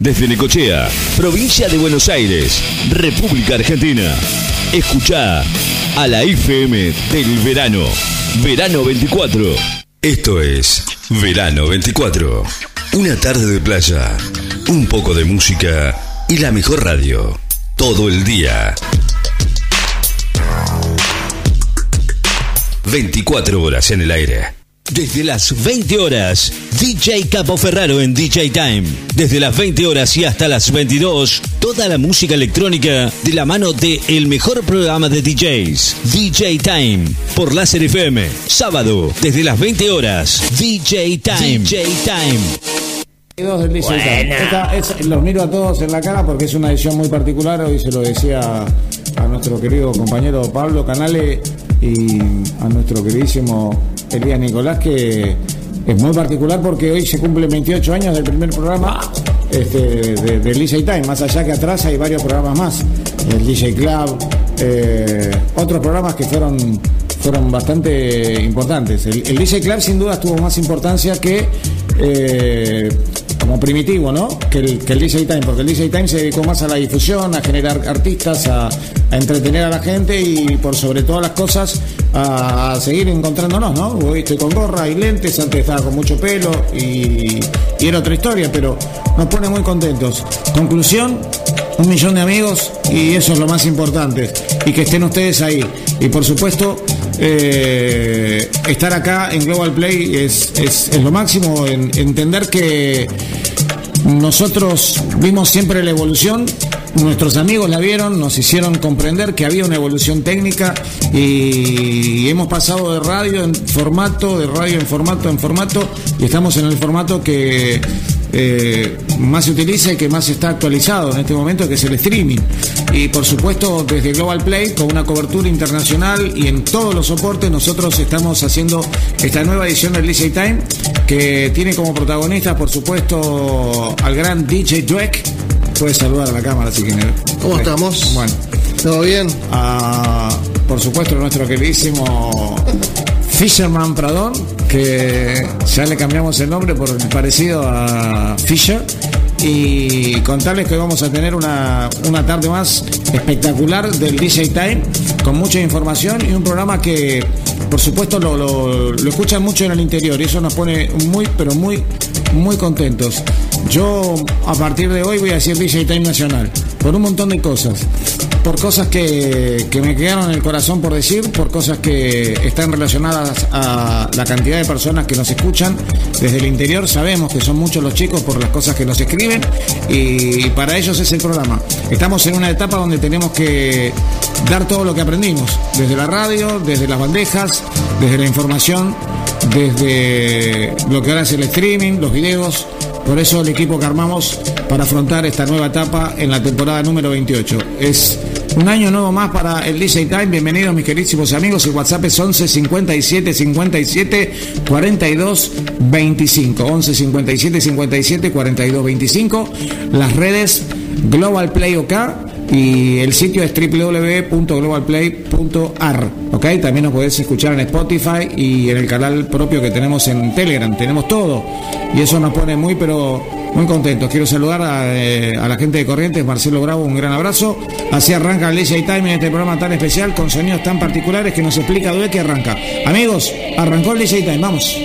Desde Necochea, provincia de Buenos Aires, República Argentina. Escucha a la IFM del verano. Verano 24. Esto es Verano 24. Una tarde de playa, un poco de música y la mejor radio. Todo el día. 24 horas en el aire. Desde las 20 horas, DJ Capo Ferraro en DJ Time. Desde las 20 horas y hasta las 22, toda la música electrónica de la mano de el mejor programa de DJs, DJ Time, por Láser FM. Sábado, desde las 20 horas, DJ Time. DJ Time. Esta es- los miro a todos en la cara porque es una edición muy particular. Hoy se lo decía a nuestro querido compañero Pablo Canale y a nuestro queridísimo Elías Nicolás que es muy particular porque hoy se cumplen 28 años del primer programa este, de, del DJ Time. Más allá que atrás hay varios programas más. El DJ Club, eh, otros programas que fueron fueron bastante importantes. El, el DJ Club sin duda tuvo más importancia que eh, como primitivo, ¿no? Que el, que el DJ Time, porque el DJ Time se dedicó más a la difusión, a generar artistas, a, entretener a la gente y por sobre todas las cosas a, seguir encontrándonos, ¿no? Hoy estoy con gorra y lentes, antes estaba con mucho pelo y era otra historia, pero nos pone muy contentos. Conclusión, un millón de amigos y eso es lo más importante. Y que estén ustedes ahí. Y por supuesto, eh, estar acá en Global Play es, es- es lo máximo, en- entender que nosotros vimos siempre la evolución, nuestros amigos la vieron, nos hicieron comprender que había una evolución técnica y hemos pasado de radio en formato, de radio en formato, en formato y estamos en el formato que eh, más se utiliza y que más está actualizado en este momento, que es el streaming. Y por supuesto desde Global Play, con una cobertura internacional y en todos los soportes, nosotros estamos haciendo esta nueva edición del DJ Time, que tiene como protagonista, por supuesto, al gran DJ Dweck. Puedes saludar a la cámara si quieres. ¿Cómo estamos? Bueno, ¿Todo bien? a, por supuesto, nuestro queridísimo Fisherman Pradón, que ya le cambiamos el nombre por parecido a Fisher. Y contarles que vamos a tener una, una tarde más espectacular del DJ Time, con mucha información y un programa que, por supuesto, lo, lo escuchan mucho en el interior y eso nos pone muy, pero muy, muy contentos. Yo, a partir de hoy, voy a decir DJ Time Nacional, por un montón de cosas por cosas que, que me quedaron en el corazón por decir, por cosas que están relacionadas a la cantidad de personas que nos escuchan desde el interior. Sabemos que son muchos los chicos por las cosas que nos escriben y para ellos es el programa. Estamos en una etapa donde tenemos que dar todo lo que aprendimos, desde la radio, desde las bandejas, desde la información, desde lo que ahora es el streaming, los videos. Por eso el equipo que armamos para afrontar esta nueva etapa en la temporada número 28. Es un año nuevo más para el DJ Time. Bienvenidos mis queridísimos amigos. El WhatsApp es 11 57 57 42 25. 11 57 57 42 25. Las redes Global Play OK y el sitio es www.globalplay.ar. ¿Ok? También nos podés escuchar en Spotify y en el canal propio que tenemos en Telegram. Tenemos todo. Y eso nos pone muy, pero muy contentos. Quiero saludar a, eh, la gente de Corrientes, Marcelo Bravo, un gran abrazo. Así arranca el DJ Time en este programa tan especial con sonidos tan particulares que nos explica Due que arranca. Amigos, arrancó el DJ Time, vamos.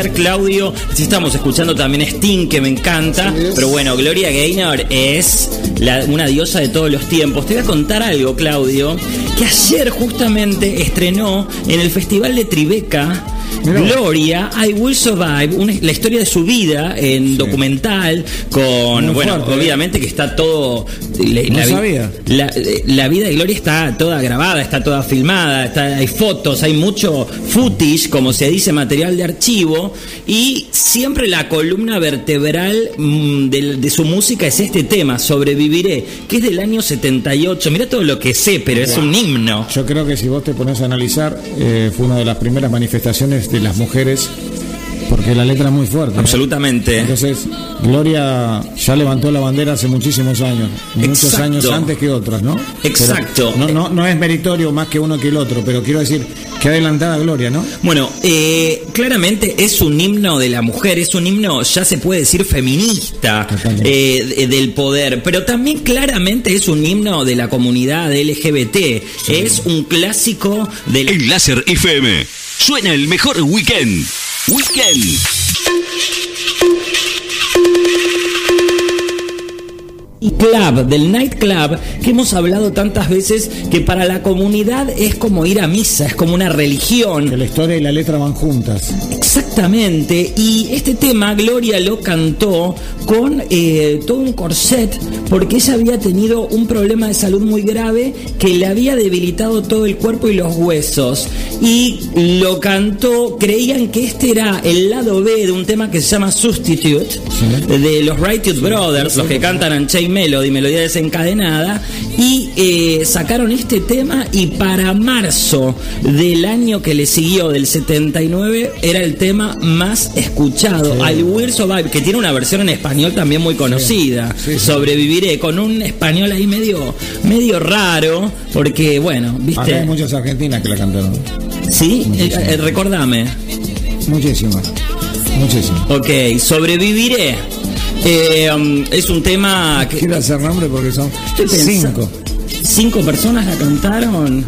Claudio. Si estamos escuchando también Sting, que me encanta. Pero bueno, Gloria Gaynor es una diosa de todos los tiempos. Te voy a contar algo, Claudio, que ayer justamente estrenó en el Festival de Tribeca Gloria, I Will Survive, la historia de su vida en documental, con, bueno, ¿eh? obviamente que está todo... La, sabía. La, vida de Gloria está toda grabada, está toda filmada, está, hay fotos, hay mucho footage, como se dice, material de archivo, y siempre la columna vertebral mm, de, su música es este tema, Sobreviviré, que es del año 78. Mira todo lo que sé, pero es un himno. Yo creo que si vos te pones a analizar, eh, fue una de las primeras manifestaciones de las mujeres porque la letra es muy fuerte. Absolutamente. Entonces, Gloria ya levantó la bandera hace muchísimos años, muchos años antes que otras, ¿no? Exacto. no, no, no es meritorio más que uno que el otro, pero quiero decir que adelantada Gloria, ¿no? Bueno, eh, claramente es un himno de la mujer, es un himno, ya se puede decir, feminista eh, del poder, pero también claramente es un himno de la comunidad LGBT. Es un clásico del... El Láser FM. Suena el mejor weekend. Weekend. Y club, del nightclub, que hemos hablado tantas veces que para la comunidad es como ir a misa, es como una religión. Que la historia y la letra van juntas. Exactamente, y este tema Gloria lo cantó con eh, todo un corset porque ella había tenido un problema de salud muy grave que le había debilitado todo el cuerpo y los huesos. Y lo cantó, creían que este era el lado B de un tema que se llama Substitute, de los Righteous Brothers, los que cantan Unchained Melody, melodía desencadenada, y eh, sacaron este tema y para marzo del año que le siguió, del 79, era el tema más escuchado, I Will Survive, que tiene una versión en español también muy conocida, Sobreviviré, con un español ahí medio, medio raro, porque bueno, viste... hay muchas argentinas que la cantaron. Sí, eh, eh, recordame. Muchísimas. Muchísimas. Ok, sobreviviré. Eh, um, es un tema que. Quiero hacer nombre porque son cinco. ¿Cinco personas la cantaron?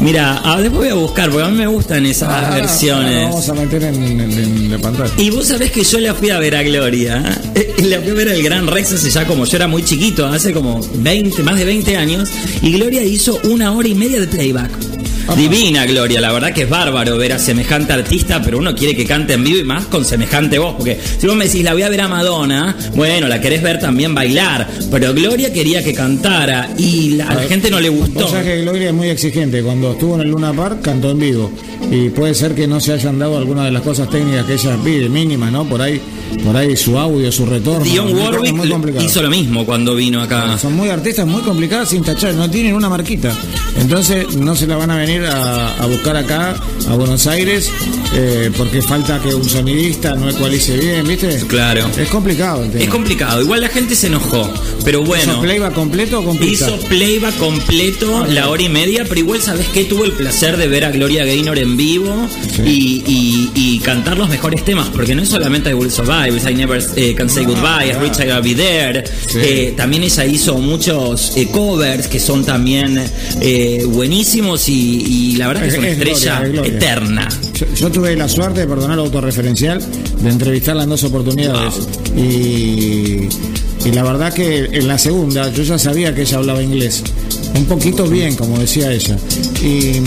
Mira, ah, después voy a buscar, porque a mí me gustan esas ah, versiones. vamos a meter en, la pantalla. Y vos sabés que yo la fui a ver a Gloria. ¿eh? La fui a ver al Gran Rex hace ya como yo era muy chiquito, hace como 20, más de 20 años. Y Gloria hizo una hora y media de playback. Divina Gloria, la verdad que es bárbaro ver a semejante artista, pero uno quiere que cante en vivo y más con semejante voz, porque si vos me decís la voy a ver a Madonna, bueno, la querés ver también bailar, pero Gloria quería que cantara y a la gente no le gustó. O sea que Gloria es muy exigente, cuando estuvo en el Luna Park cantó en vivo y puede ser que no se hayan dado algunas de las cosas técnicas que ella pide, mínimas, ¿no? Por ahí por ahí su audio, su retorno. Dion Warwick hizo lo mismo cuando vino acá. Son muy artistas muy complicadas sin tachar, no tienen una marquita. Entonces no se la van a venir a, buscar acá, a Buenos Aires, eh, porque falta que un sonidista no ecualice bien, ¿viste? Claro. Es complicado Es complicado. Igual la gente se enojó, pero bueno. ¿Hizo playback completo o Hizo playback completo la hora y media, pero igual, ¿sabes qué? Tuvo el placer de ver a Gloria Gaynor en vivo y, cantar los mejores temas, porque no es solamente I Will I Never eh, Can Say Goodbye, I Rich I Be There. Eh, también ella hizo muchos eh, covers que son también buenísimos y, la verdad que es, una estrella eterna. Yo, tuve la suerte, de perdonar autorreferencial, de entrevistarla en dos oportunidades. Y, y la verdad que en la segunda yo ya sabía que ella hablaba inglés un poquito bien, como decía ella. Y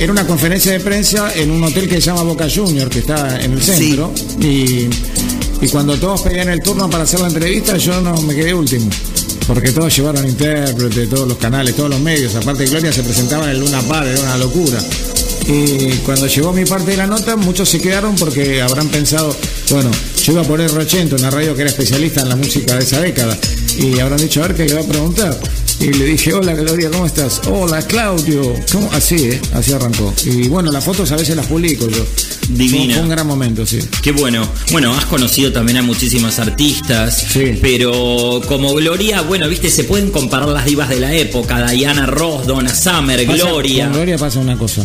era una conferencia de prensa en un hotel que se llama Boca Junior, que está en el centro. Y y cuando todos pedían el turno para hacer la entrevista, yo no me quedé último. Porque todos llevaron intérprete, todos los canales, todos los medios. Aparte de Gloria se presentaba en el Luna Par, era una locura. Y cuando llegó mi parte de la nota, muchos se quedaron porque habrán pensado, bueno, yo iba a poner Rochento, una radio que era especialista en la música de esa década. Y habrán dicho, a ver qué va a preguntar. Y le dije, hola Gloria, ¿cómo estás? Hola Claudio. ¿Cómo? Así, ¿eh? Así arrancó. Y bueno, las fotos a veces las publico yo. Divina. Fue un gran momento, sí. Qué bueno. Bueno, has conocido también a muchísimos artistas. Sí. Pero como Gloria, bueno, viste, se pueden comparar las divas de la época. Diana Ross, Donna Summer, Gloria. Con Gloria pasa una cosa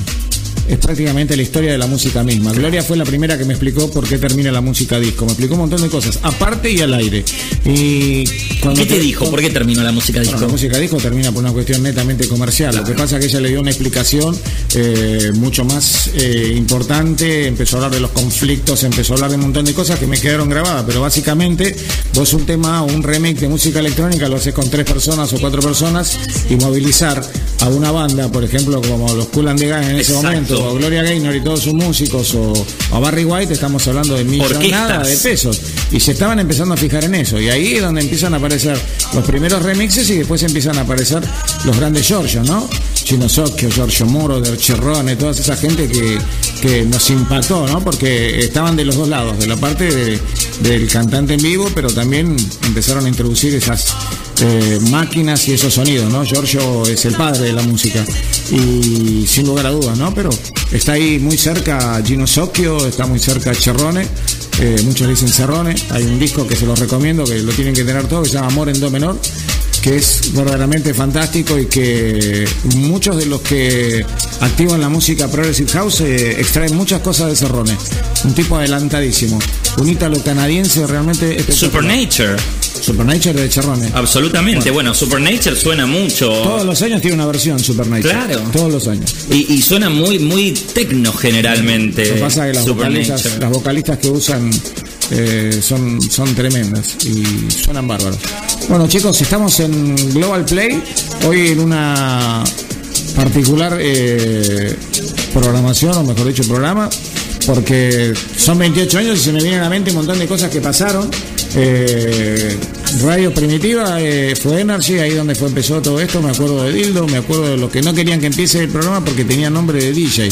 es prácticamente la historia de la música misma. Gloria fue la primera que me explicó por qué termina la música disco. Me explicó un montón de cosas, aparte y al aire. Y ¿Qué te, dijo? ¿Por qué terminó la música disco? la música disco termina por una cuestión netamente comercial. Lo que pasa es que ella le dio una explicación eh, mucho más eh, importante, empezó a hablar de los conflictos, empezó a hablar de un montón de cosas que me quedaron grabadas, pero básicamente vos un tema, un remake de música electrónica lo haces con tres personas o cuatro personas y movilizar a una banda, por ejemplo, como los Cool and the en ese momento, o Gloria Gaynor y todos sus músicos, o, a Barry White, estamos hablando de millonadas de pesos. Y se estaban empezando a fijar en eso. Y ahí es donde empiezan a aparecer los primeros remixes y después empiezan a aparecer los grandes Giorgio, ¿no? Chino Socchio, Giorgio Moro, de Cherrone, toda esa gente que, que nos impactó, ¿no? Porque estaban de los dos lados, de la parte del cantante en vivo, pero también empezaron a introducir esas eh, máquinas y esos sonidos, ¿no? Giorgio es el padre de la música y sin lugar a dudas, ¿no? Pero está ahí muy cerca Gino Socchio, está muy cerca Cherrone, eh, muchos dicen Cerrone, hay un disco que se los recomiendo, que lo tienen que tener todos, que se llama Amor en Do menor, que es verdaderamente fantástico y que muchos de los que activan la música Progressive House eh, extraen muchas cosas de Cerrone. Un tipo adelantadísimo. Un ítalo canadiense realmente Supernature. Supernature de Cherrone. Absolutamente. Bueno, Supernature suena mucho. Todos los años tiene una versión Supernature. Claro. Todos los años. Y, suena muy, muy tecno generalmente. Lo que pasa es que las vocalistas, las vocalistas que usan eh, son, son tremendas y suenan bárbaros. Bueno chicos, estamos en Global Play, hoy en una particular eh, programación, o mejor dicho programa, porque son 28 años y se me viene a la mente un montón de cosas que pasaron. Eh, Radio Primitiva fue Energy, ahí donde fue empezó todo esto, me acuerdo de Dildo, me acuerdo de los que no querían que empiece el programa porque tenía nombre de DJ.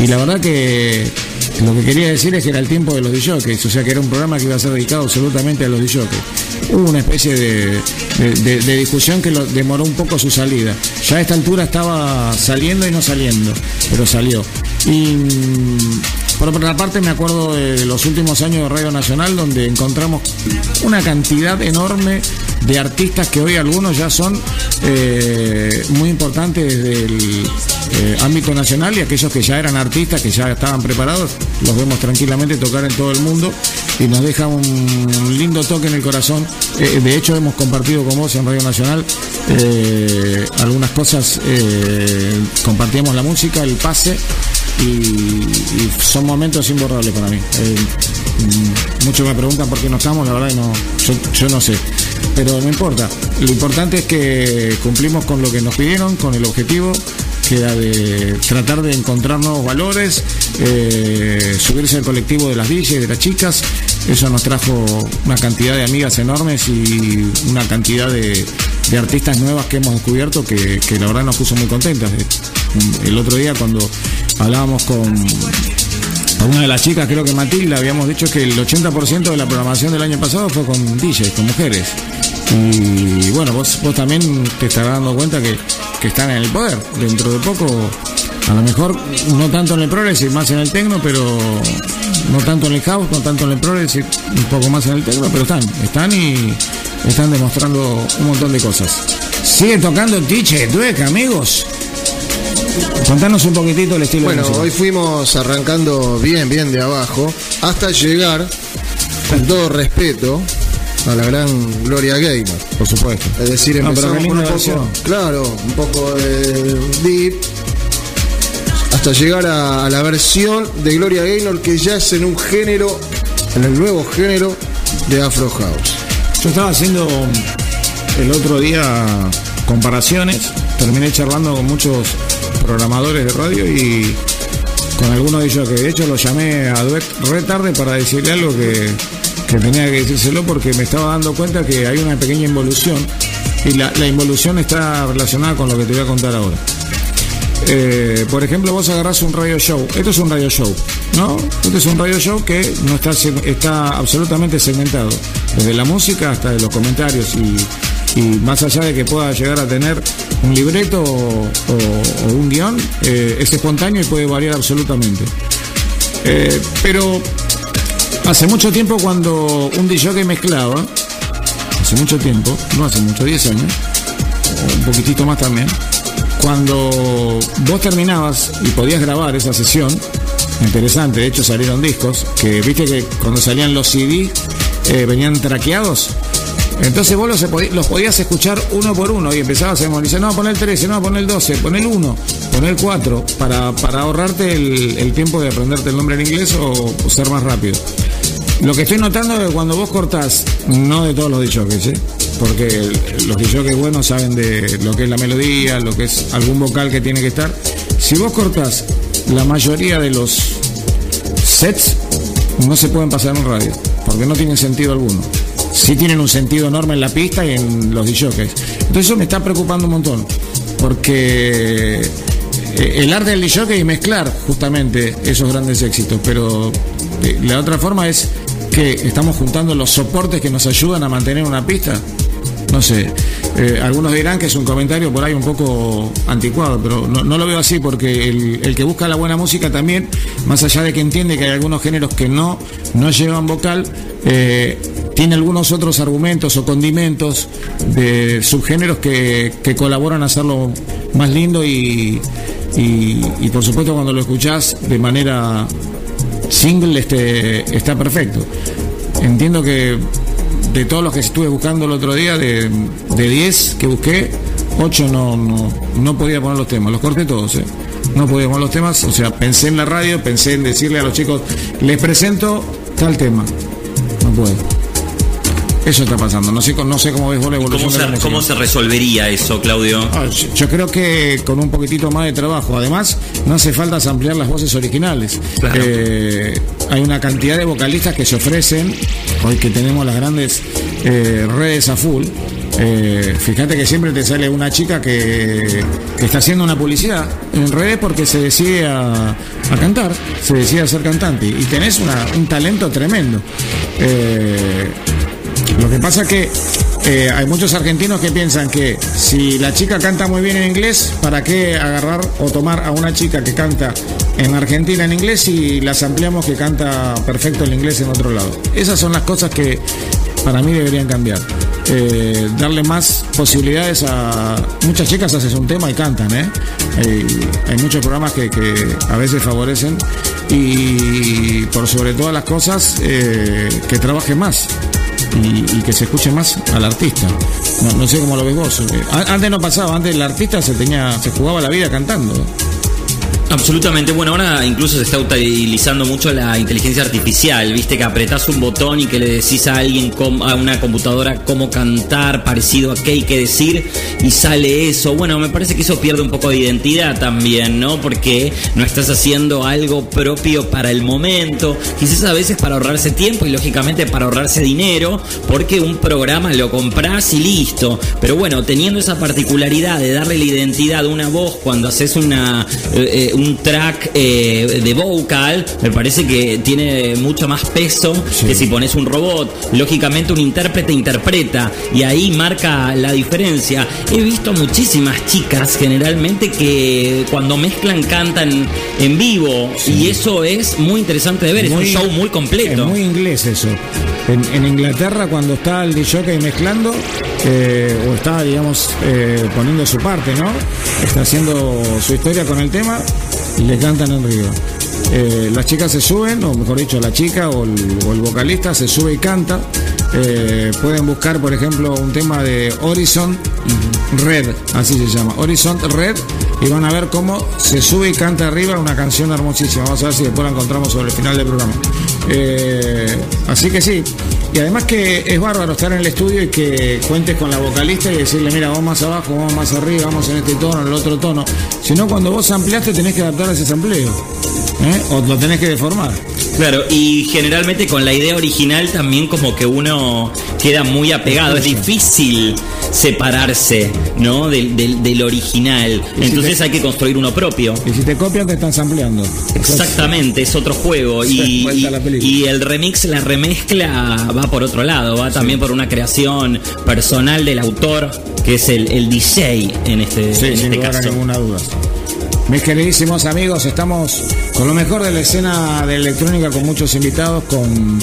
Y la verdad que lo que quería decir es que era el tiempo de los DJs, o sea que era un programa que iba a ser dedicado absolutamente a los DJs. Hubo una especie de, discusión que lo, demoró un poco su salida. Ya a esta altura estaba saliendo y no saliendo, pero salió. Y por otra parte me acuerdo de los últimos años de Radio Nacional donde encontramos una cantidad enorme de artistas que hoy algunos ya son eh, muy importantes desde el eh, ámbito nacional y aquellos que ya eran artistas, que ya estaban preparados, los vemos tranquilamente tocar en todo el mundo y nos deja un lindo toque en el corazón. Eh, de hecho, hemos compartido con vos en Radio Nacional algunas cosas, compartíamos la música, el pase y, son momentos imborrables para mí. Mm, muchos me preguntan por qué no estamos, la verdad, no, yo no sé pero no importa. Lo importante es que cumplimos con lo que nos pidieron, con el objetivo que era de tratar de encontrar nuevos valores, eh, subirse al colectivo de las villas y de las chicas. Eso nos trajo una cantidad de amigas enormes y una cantidad de, artistas nuevas que hemos descubierto que, que, la verdad nos puso muy contentas. El otro día cuando hablábamos con una de las chicas, creo que Matilda, habíamos dicho que el 80% de la programación del año pasado fue con DJs, con mujeres. Y bueno, vos, vos también te estarás dando cuenta que, están en el poder. Dentro de poco, a lo mejor no tanto en el progressive, más en el tecno, pero no tanto en el house, no tanto en el progressive, un poco más en el tecno, pero están, están y están demostrando un montón de cosas. Sigue tocando el DJ Dueca, amigos. Contanos un poquitito el estilo. Bueno, hoy fuimos arrancando bien, bien de abajo, hasta llegar, con todo respeto, a la gran Gloria Gaynor. Por supuesto. Es decir, empezamos con un poco, claro, un poco de deep, hasta llegar a, la versión de Gloria Gaynor que ya es en un género, en el nuevo género de Afro House. Yo estaba haciendo el otro día comparaciones, terminé charlando con muchos programadores de radio y con algunos de ellos que de hecho lo llamé a Duet re tarde para decirle algo que que tenía que decírselo porque me estaba dando cuenta que hay una pequeña involución y la, involución está relacionada con lo que te voy a contar ahora. Eh, por ejemplo, vos agarrás un radio show. Esto es un radio show, ¿no? Esto es un radio show que no está, está absolutamente segmentado. Desde la música hasta de los comentarios y, más allá de que pueda llegar a tener un libreto o, un guion, eh, es espontáneo y puede variar absolutamente. Eh, pero Hace mucho tiempo cuando un DJ mezclaba, hace mucho tiempo, no hace mucho, 10 años, un poquitito más también, cuando vos terminabas y podías grabar esa sesión, interesante, de hecho salieron discos, que viste que cuando salían los CD eh, venían traqueados, Entonces vos los, podías escuchar uno por uno y empezabas a decir, no, pon el 13, no, pon el 12, pon el 1, pon el 4, para, para ahorrarte el, tiempo de aprenderte el nombre en inglés o, ser más rápido. Lo que estoy notando es que cuando vos cortás, no de todos los DJs, ¿eh? Porque los DJs buenos saben de lo que es la melodía, lo que es algún vocal que tiene que estar. Si vos cortás la mayoría de los sets, no se pueden pasar en radio, porque no tienen sentido alguno sí tienen un sentido enorme en la pista y en los DJs. Entonces eso me está preocupando un montón, porque eh, el arte del DJ es mezclar justamente esos grandes éxitos, pero eh, la otra forma es que estamos juntando los soportes que nos ayudan a mantener una pista. No sé, eh, algunos dirán que es un comentario por ahí un poco anticuado, pero no, lo veo así porque el, que busca la buena música también, más allá de que entiende que hay algunos géneros que no, no llevan vocal, eh, tiene algunos otros argumentos o condimentos de subgéneros que, colaboran a hacerlo más lindo y, y, por supuesto cuando lo escuchás de manera single este, está perfecto. Entiendo que de todos los que estuve buscando el otro día, de, 10 que busqué, 8 no, no, no podía poner los temas, los corté todos. ¿eh? No podía poner los temas, o sea, pensé en la radio, pensé en decirle a los chicos, les presento tal tema. No puedo. Eso está pasando. No sé, no sé cómo ves vos la evolución. ¿Cómo, se, ¿Cómo se resolvería eso, Claudio? Ah, yo, creo que con un poquitito más de trabajo. Además, no hace falta ampliar las voces originales. Eh, hay una cantidad de vocalistas que se ofrecen, hoy que tenemos las grandes eh, redes a full. Eh, fíjate que siempre te sale una chica que, está haciendo una publicidad en redes porque se decide a, cantar, se decide a ser cantante y tenés un talento tremendo. Lo que pasa es que eh, hay muchos argentinos que piensan que si la chica canta muy bien en inglés, ¿para qué agarrar o tomar a una chica que canta en Argentina en inglés y las ampliamos que canta perfecto el inglés en otro lado? Esas son las cosas que para mí deberían cambiar. Eh, darle más posibilidades a muchas chicas haces un tema y cantan ¿eh? hay, muchos programas que, a veces favorecen y por sobre todas las cosas que trabaje más y, que se escuche más al artista. No, sé cómo lo ves vos. Eh, antes no pasaba, antes el artista se tenía, se jugaba la vida cantando. Absolutamente, bueno, ahora incluso se está utilizando mucho la inteligencia artificial, viste que apretás un botón y que le decís a alguien, a una computadora cómo cantar, parecido a qué hay que decir, y sale eso. Bueno, me parece que eso pierde un poco de identidad también, ¿no? Porque no estás haciendo algo propio para el momento, quizás a veces para ahorrarse tiempo y lógicamente para ahorrarse dinero, porque un programa lo compras y listo. Pero bueno, teniendo esa particularidad de darle la identidad a una voz cuando haces una... Eh, eh, un track eh, de vocal, me parece que tiene mucho más peso que si pones un robot. Lógicamente un intérprete interpreta y ahí marca la diferencia. He visto muchísimas chicas generalmente que cuando mezclan cantan en vivo y eso es muy interesante de ver, es un show muy completo. Es muy inglés eso. En, Inglaterra cuando está el DJ mezclando eh, o está digamos eh, poniendo su parte, ¿no? Está haciendo su historia con el tema le cantan en río. Eh, las chicas se suben, o mejor dicho, la chica o el, vocalista se sube y canta. Eh, pueden buscar, por ejemplo, un tema de Horizon Red, así se llama, Horizon Red, y van a ver cómo se sube y canta arriba una canción hermosísima. Vamos a ver si después la encontramos sobre el final del programa. Eh, así que sí, y además que es bárbaro estar en el estudio y que cuentes con la vocalista y decirle, mira, vamos más abajo, vamos más arriba, vamos en este tono, en el otro tono. Si no, cuando vos ampliaste tenés que adaptar a ese sampleo. ¿eh? O lo tenés que deformar. Claro, y generalmente con la idea original también como que uno queda muy apegado. Es difícil separarse, ¿no? Del, original. Entonces hay que construir uno propio. Y si te copian te están ampliando. Exactamente, es otro juego. Y, y, el remix, la remezcla va por otro lado, va también por una creación personal del autor, que es el, el DJ en este, sí, en este caso. ninguna duda. Mis queridísimos amigos, estamos con lo mejor de la escena de electrónica, con muchos invitados, con,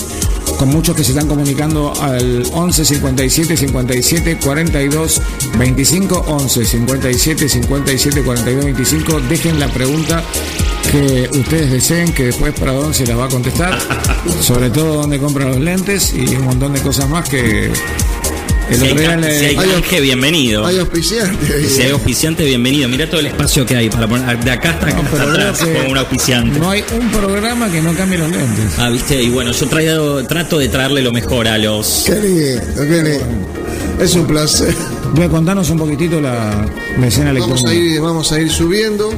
con muchos que se están comunicando al 11 57 57 42 25 11 57 57 42 25. Dejen la pregunta que ustedes deseen, que después para dónde se las va a contestar, sobre todo dónde compran los lentes y un montón de cosas más que si, hay, canje, bienvenido. Hay auspiciante. Si hay auspiciante, bienvenido. Mira todo el espacio que hay para poner. De acá hasta, atrás un auspiciante. No hay un programa que no cambie los lentes. Ah, viste. Y bueno, yo traigo, trato de traerle lo mejor a los. Qué lindo, qué lindo. Es un placer. Voy a contarnos un poquitito la, escena electrónica. Vamos a, ir, vamos a ir subiendo.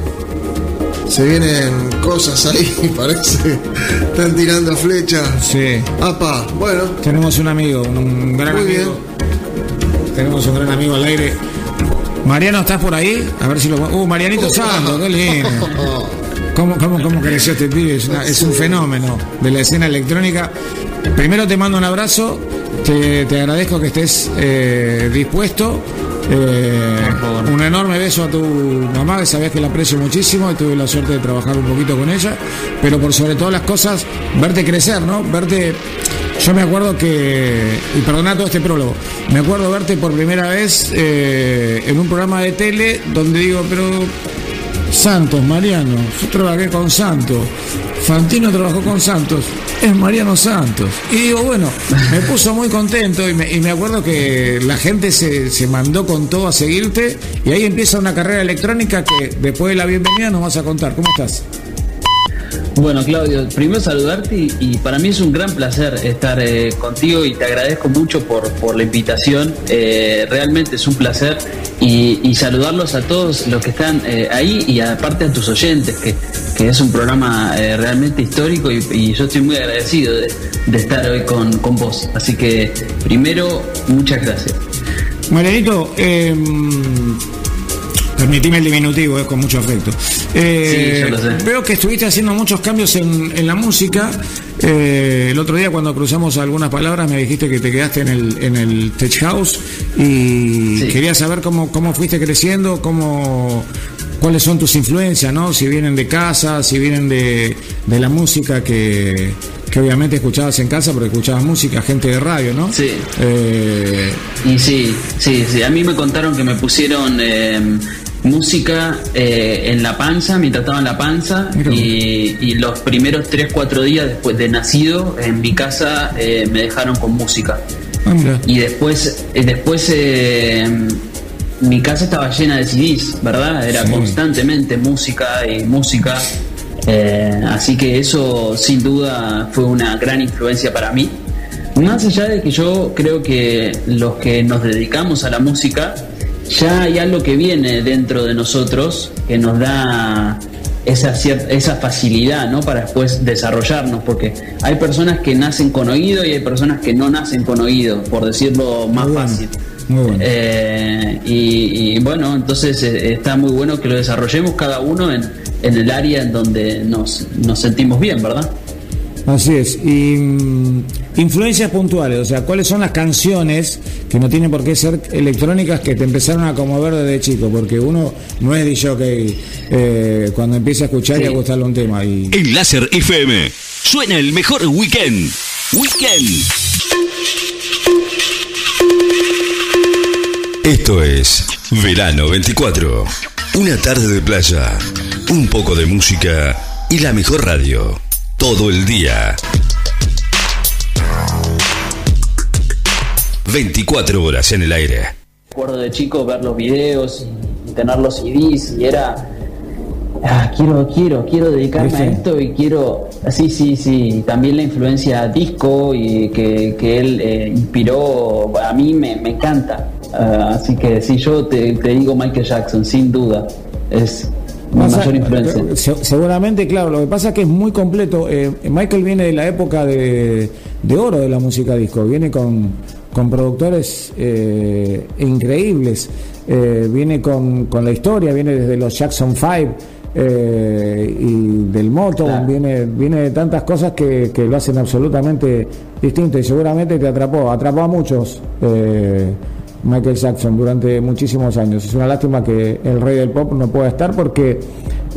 Se vienen cosas ahí, parece. Están tirando flechas. Sí. Apa, bueno. Tenemos un amigo, un gran Muy amigo. Bien. Tenemos un gran amigo al aire. Mariano, ¿estás por ahí? A ver si lo. Uh, Marianito Santo, qué lindo. ¿Cómo, cómo, cómo creció este pibe? Es, un fenómeno de la escena electrónica. Primero te mando un abrazo. Te, agradezco que estés eh, dispuesto eh, un enorme beso a tu mamá, que sabías que la aprecio muchísimo y tuve la suerte de trabajar un poquito con ella, pero por sobre todas las cosas, verte crecer, ¿no? Verte. Yo me acuerdo que, y perdona todo este prólogo, me acuerdo verte por primera vez eh, en un programa de tele donde digo, pero Santos, Mariano, yo trabajé con Santos, Fantino trabajó con Santos, es Mariano Santos. Y digo, bueno, me puso muy contento y me, acuerdo que la gente se, se, mandó con todo a seguirte y ahí empieza una carrera electrónica que después de la bienvenida nos vas a contar. ¿Cómo estás? Bueno, Claudio, primero saludarte y, para mí es un gran placer estar eh, contigo y te agradezco mucho por, por la invitación. Eh, realmente es un placer y, saludarlos a todos los que están eh, ahí y aparte a tus oyentes, que, es un programa realmente histórico y, yo estoy muy agradecido de, estar hoy con, con, vos. Así que primero, muchas gracias. Marianito, em, Permitime el diminutivo, es con mucho afecto. Eh, veo que estuviste haciendo muchos cambios en, la música. Eh, el otro día cuando cruzamos algunas palabras me dijiste que te quedaste en el, en el Tech House y quería saber cómo, cómo fuiste creciendo, cómo, cuáles son tus influencias, ¿no? Si vienen de casa, si vienen de, de la música que, que obviamente escuchabas en casa porque escuchabas música, gente de radio, ¿no? Sí. Eh, y sí, sí, sí. A mí me contaron que me pusieron música eh, en la panza, mientras estaba en la panza, y, los primeros 3-4 días después de nacido, en mi casa eh, me dejaron con música. Ah, y después, eh, después mi casa estaba llena de CDs, ¿verdad? Era constantemente música y música. así que eso sin duda fue una gran influencia para mí. Más allá de que yo creo que los que nos dedicamos a la música, ya hay algo que viene dentro de nosotros que nos da esa, esa facilidad ¿no? para después desarrollarnos, porque hay personas que nacen con oído y hay personas que no nacen con oído, por decirlo más fácil. Eh, y, bueno, entonces eh, está muy bueno que lo desarrollemos cada uno en, en el área en donde nos, nos sentimos bien, ¿verdad? Así es. Y mm, influencias puntuales, o sea, ¿cuáles son las canciones que no tienen por qué ser electrónicas que te empezaron a conmover desde chico? Porque uno no es DJ eh, cuando empieza a escuchar y a gustarle un tema. Y... En Láser FM suena el mejor weekend. Weekend. Esto es Verano 24. Una tarde de playa, un poco de música y la mejor radio todo el día. 24 horas en el aire. Recuerdo de chico ver los videos y tener los CDs y era ah, quiero, quiero, quiero dedicarme a esto y quiero, sí, sí, sí, también la influencia disco y que, él eh, inspiró, a mí me, encanta. Ah, así que sí, yo te, te, digo Michael Jackson, sin duda. Es mayor influencia. seguramente, claro, lo que pasa es que es muy completo. Eh, Michael viene de la época de, oro de la música disco, viene con, con productores eh, increíbles, eh, viene con, la historia, viene desde los Jackson 5. y del moto, viene, viene de tantas cosas que, que, lo hacen absolutamente distinto y seguramente te atrapó, atrapó a muchos Michael Jackson durante muchísimos años. Es una lástima que el rey del pop no pueda estar porque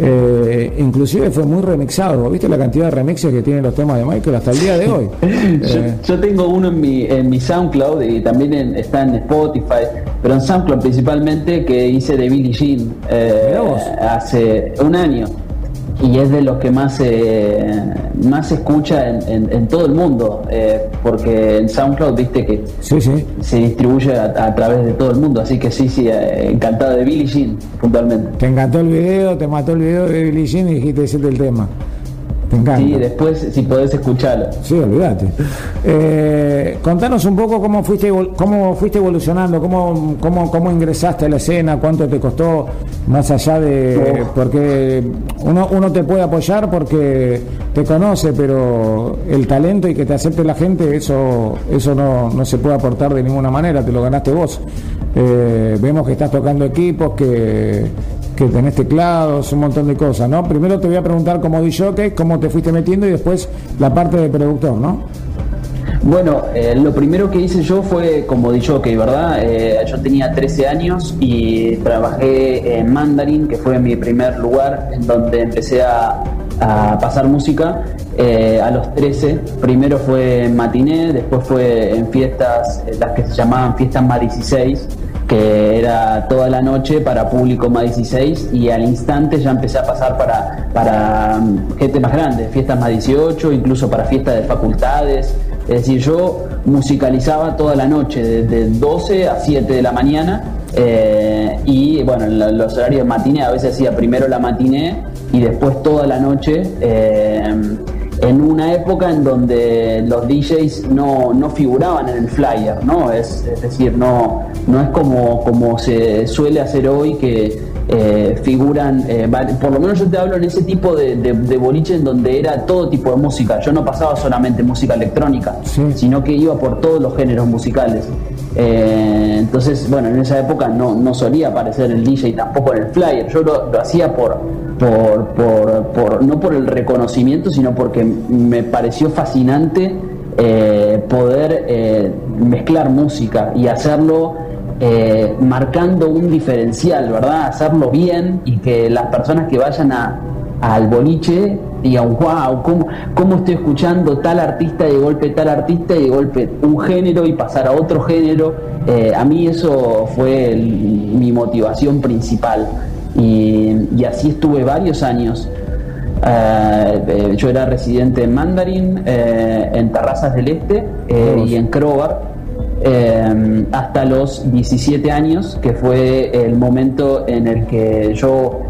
eh, inclusive fue muy remixado. ¿Viste la cantidad de remixes que tienen los temas de Michael hasta el día de hoy? yo, tengo uno en mi, en mi SoundCloud y también está en Spotify, pero en SoundCloud principalmente que hice de Billie Jean eh, hace un año. Y es de los que más, eh, más se escucha en, todo el mundo, eh, porque en SoundCloud viste que se distribuye a, través de todo el mundo, así que sí, sí, eh, encantado de Billie Jean, puntualmente. Te encantó el video, te mató el video de Billie Jean y dijiste ese el tema. Sí, después si podés escucharlo. Sí, olvídate. Eh, contanos un poco cómo fuiste cómo fuiste evolucionando, cómo, cómo, cómo ingresaste a la escena, cuánto te costó, más allá de... Porque uno, uno te puede apoyar porque te conoce, pero el talento y que te acepte la gente, eso, eso no, no se puede aportar de ninguna manera, te lo ganaste vos. Eh, vemos que estás tocando equipos, que que tenés teclados, un montón de cosas, ¿no? Primero te voy a preguntar como DJ, cómo te fuiste metiendo y después la parte de productor, ¿no? Bueno, eh, lo primero que hice yo fue como DJ, ¿verdad? Eh, yo tenía 13 años y trabajé en Mandarin, que fue mi primer lugar en donde empecé a, pasar música eh, a los 13. Primero fue en matiné, después fue en fiestas, las que se llamaban fiestas más 16 que era toda la noche para público más 16 y al instante ya empecé a pasar para, para um, gente más grande, fiestas más 18, incluso para fiestas de facultades. Es decir, yo musicalizaba toda la noche, de, 12 a 7 de la mañana. Eh, y bueno, en los horarios de matiné a veces hacía primero la matiné y después toda la noche. Eh, en una época en donde los DJs no, no figuraban en el flyer, ¿no? Es, es decir, no, no es como, como se suele hacer hoy que eh, figuran, eh, por lo menos yo te hablo en ese tipo de, de, boliche en donde era todo tipo de música. Yo no pasaba solamente música electrónica, sino que iba por todos los géneros musicales. Eh, entonces, bueno, en esa época no, no, solía aparecer el DJ tampoco en el flyer. Yo lo, hacía por, por, por, por, no por el reconocimiento, sino porque me pareció fascinante poder mezclar música y hacerlo eh, marcando un diferencial, ¿verdad? Hacerlo bien y que las personas que vayan a, al boliche digan, wow, ¿cómo, ¿cómo, estoy escuchando tal artista y de golpe tal artista y de golpe un género y pasar a otro género. Eh, a mí eso fue mi motivación principal y, así estuve varios años. Eh, yo era residente en Mandarin, en Terrazas del Este y en Crobar eh, hasta los 17 años, que fue el momento en el que yo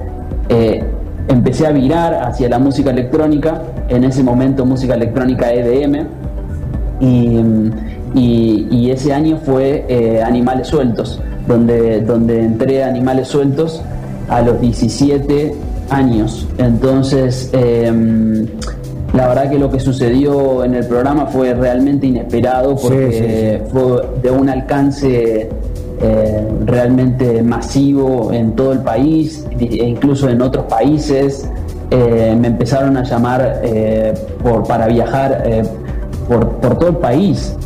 eh, empecé a virar hacia la música electrónica, en ese momento música electrónica EDM, y, ese año fue eh, Animales Sueltos, donde, donde entré a Animales Sueltos a los 17 años. Entonces, em, la verdad que lo que sucedió en el programa fue realmente inesperado porque fue de un alcance eh, realmente masivo en todo el país e incluso en otros países. Eh, me empezaron a llamar eh, por, para viajar por, todo el país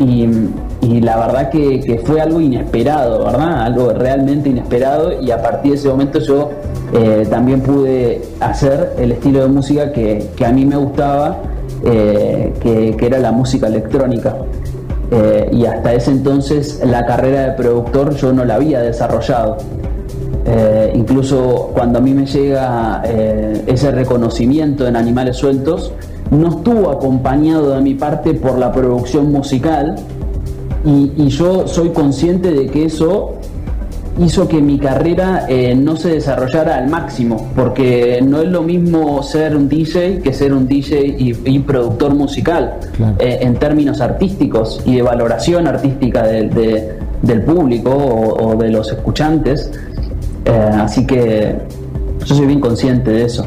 y, la verdad que, que, fue algo inesperado, ¿verdad? Algo realmente inesperado y a partir de ese momento yo también pude hacer el estilo de música que, a mí me gustaba, eh, que, era la música electrónica. Eh, y hasta ese entonces la carrera de productor yo no la había desarrollado. incluso cuando a mí me llega ese reconocimiento en Animales Sueltos, no estuvo acompañado de mi parte por la producción musical y yo soy consciente de que eso hizo que mi carrera eh, no se desarrollara al máximo, porque no es lo mismo ser un DJ que ser un DJ y, productor musical eh, en términos artísticos y de valoración artística del público o, de los escuchantes. Eh, así que yo soy bien consciente de eso.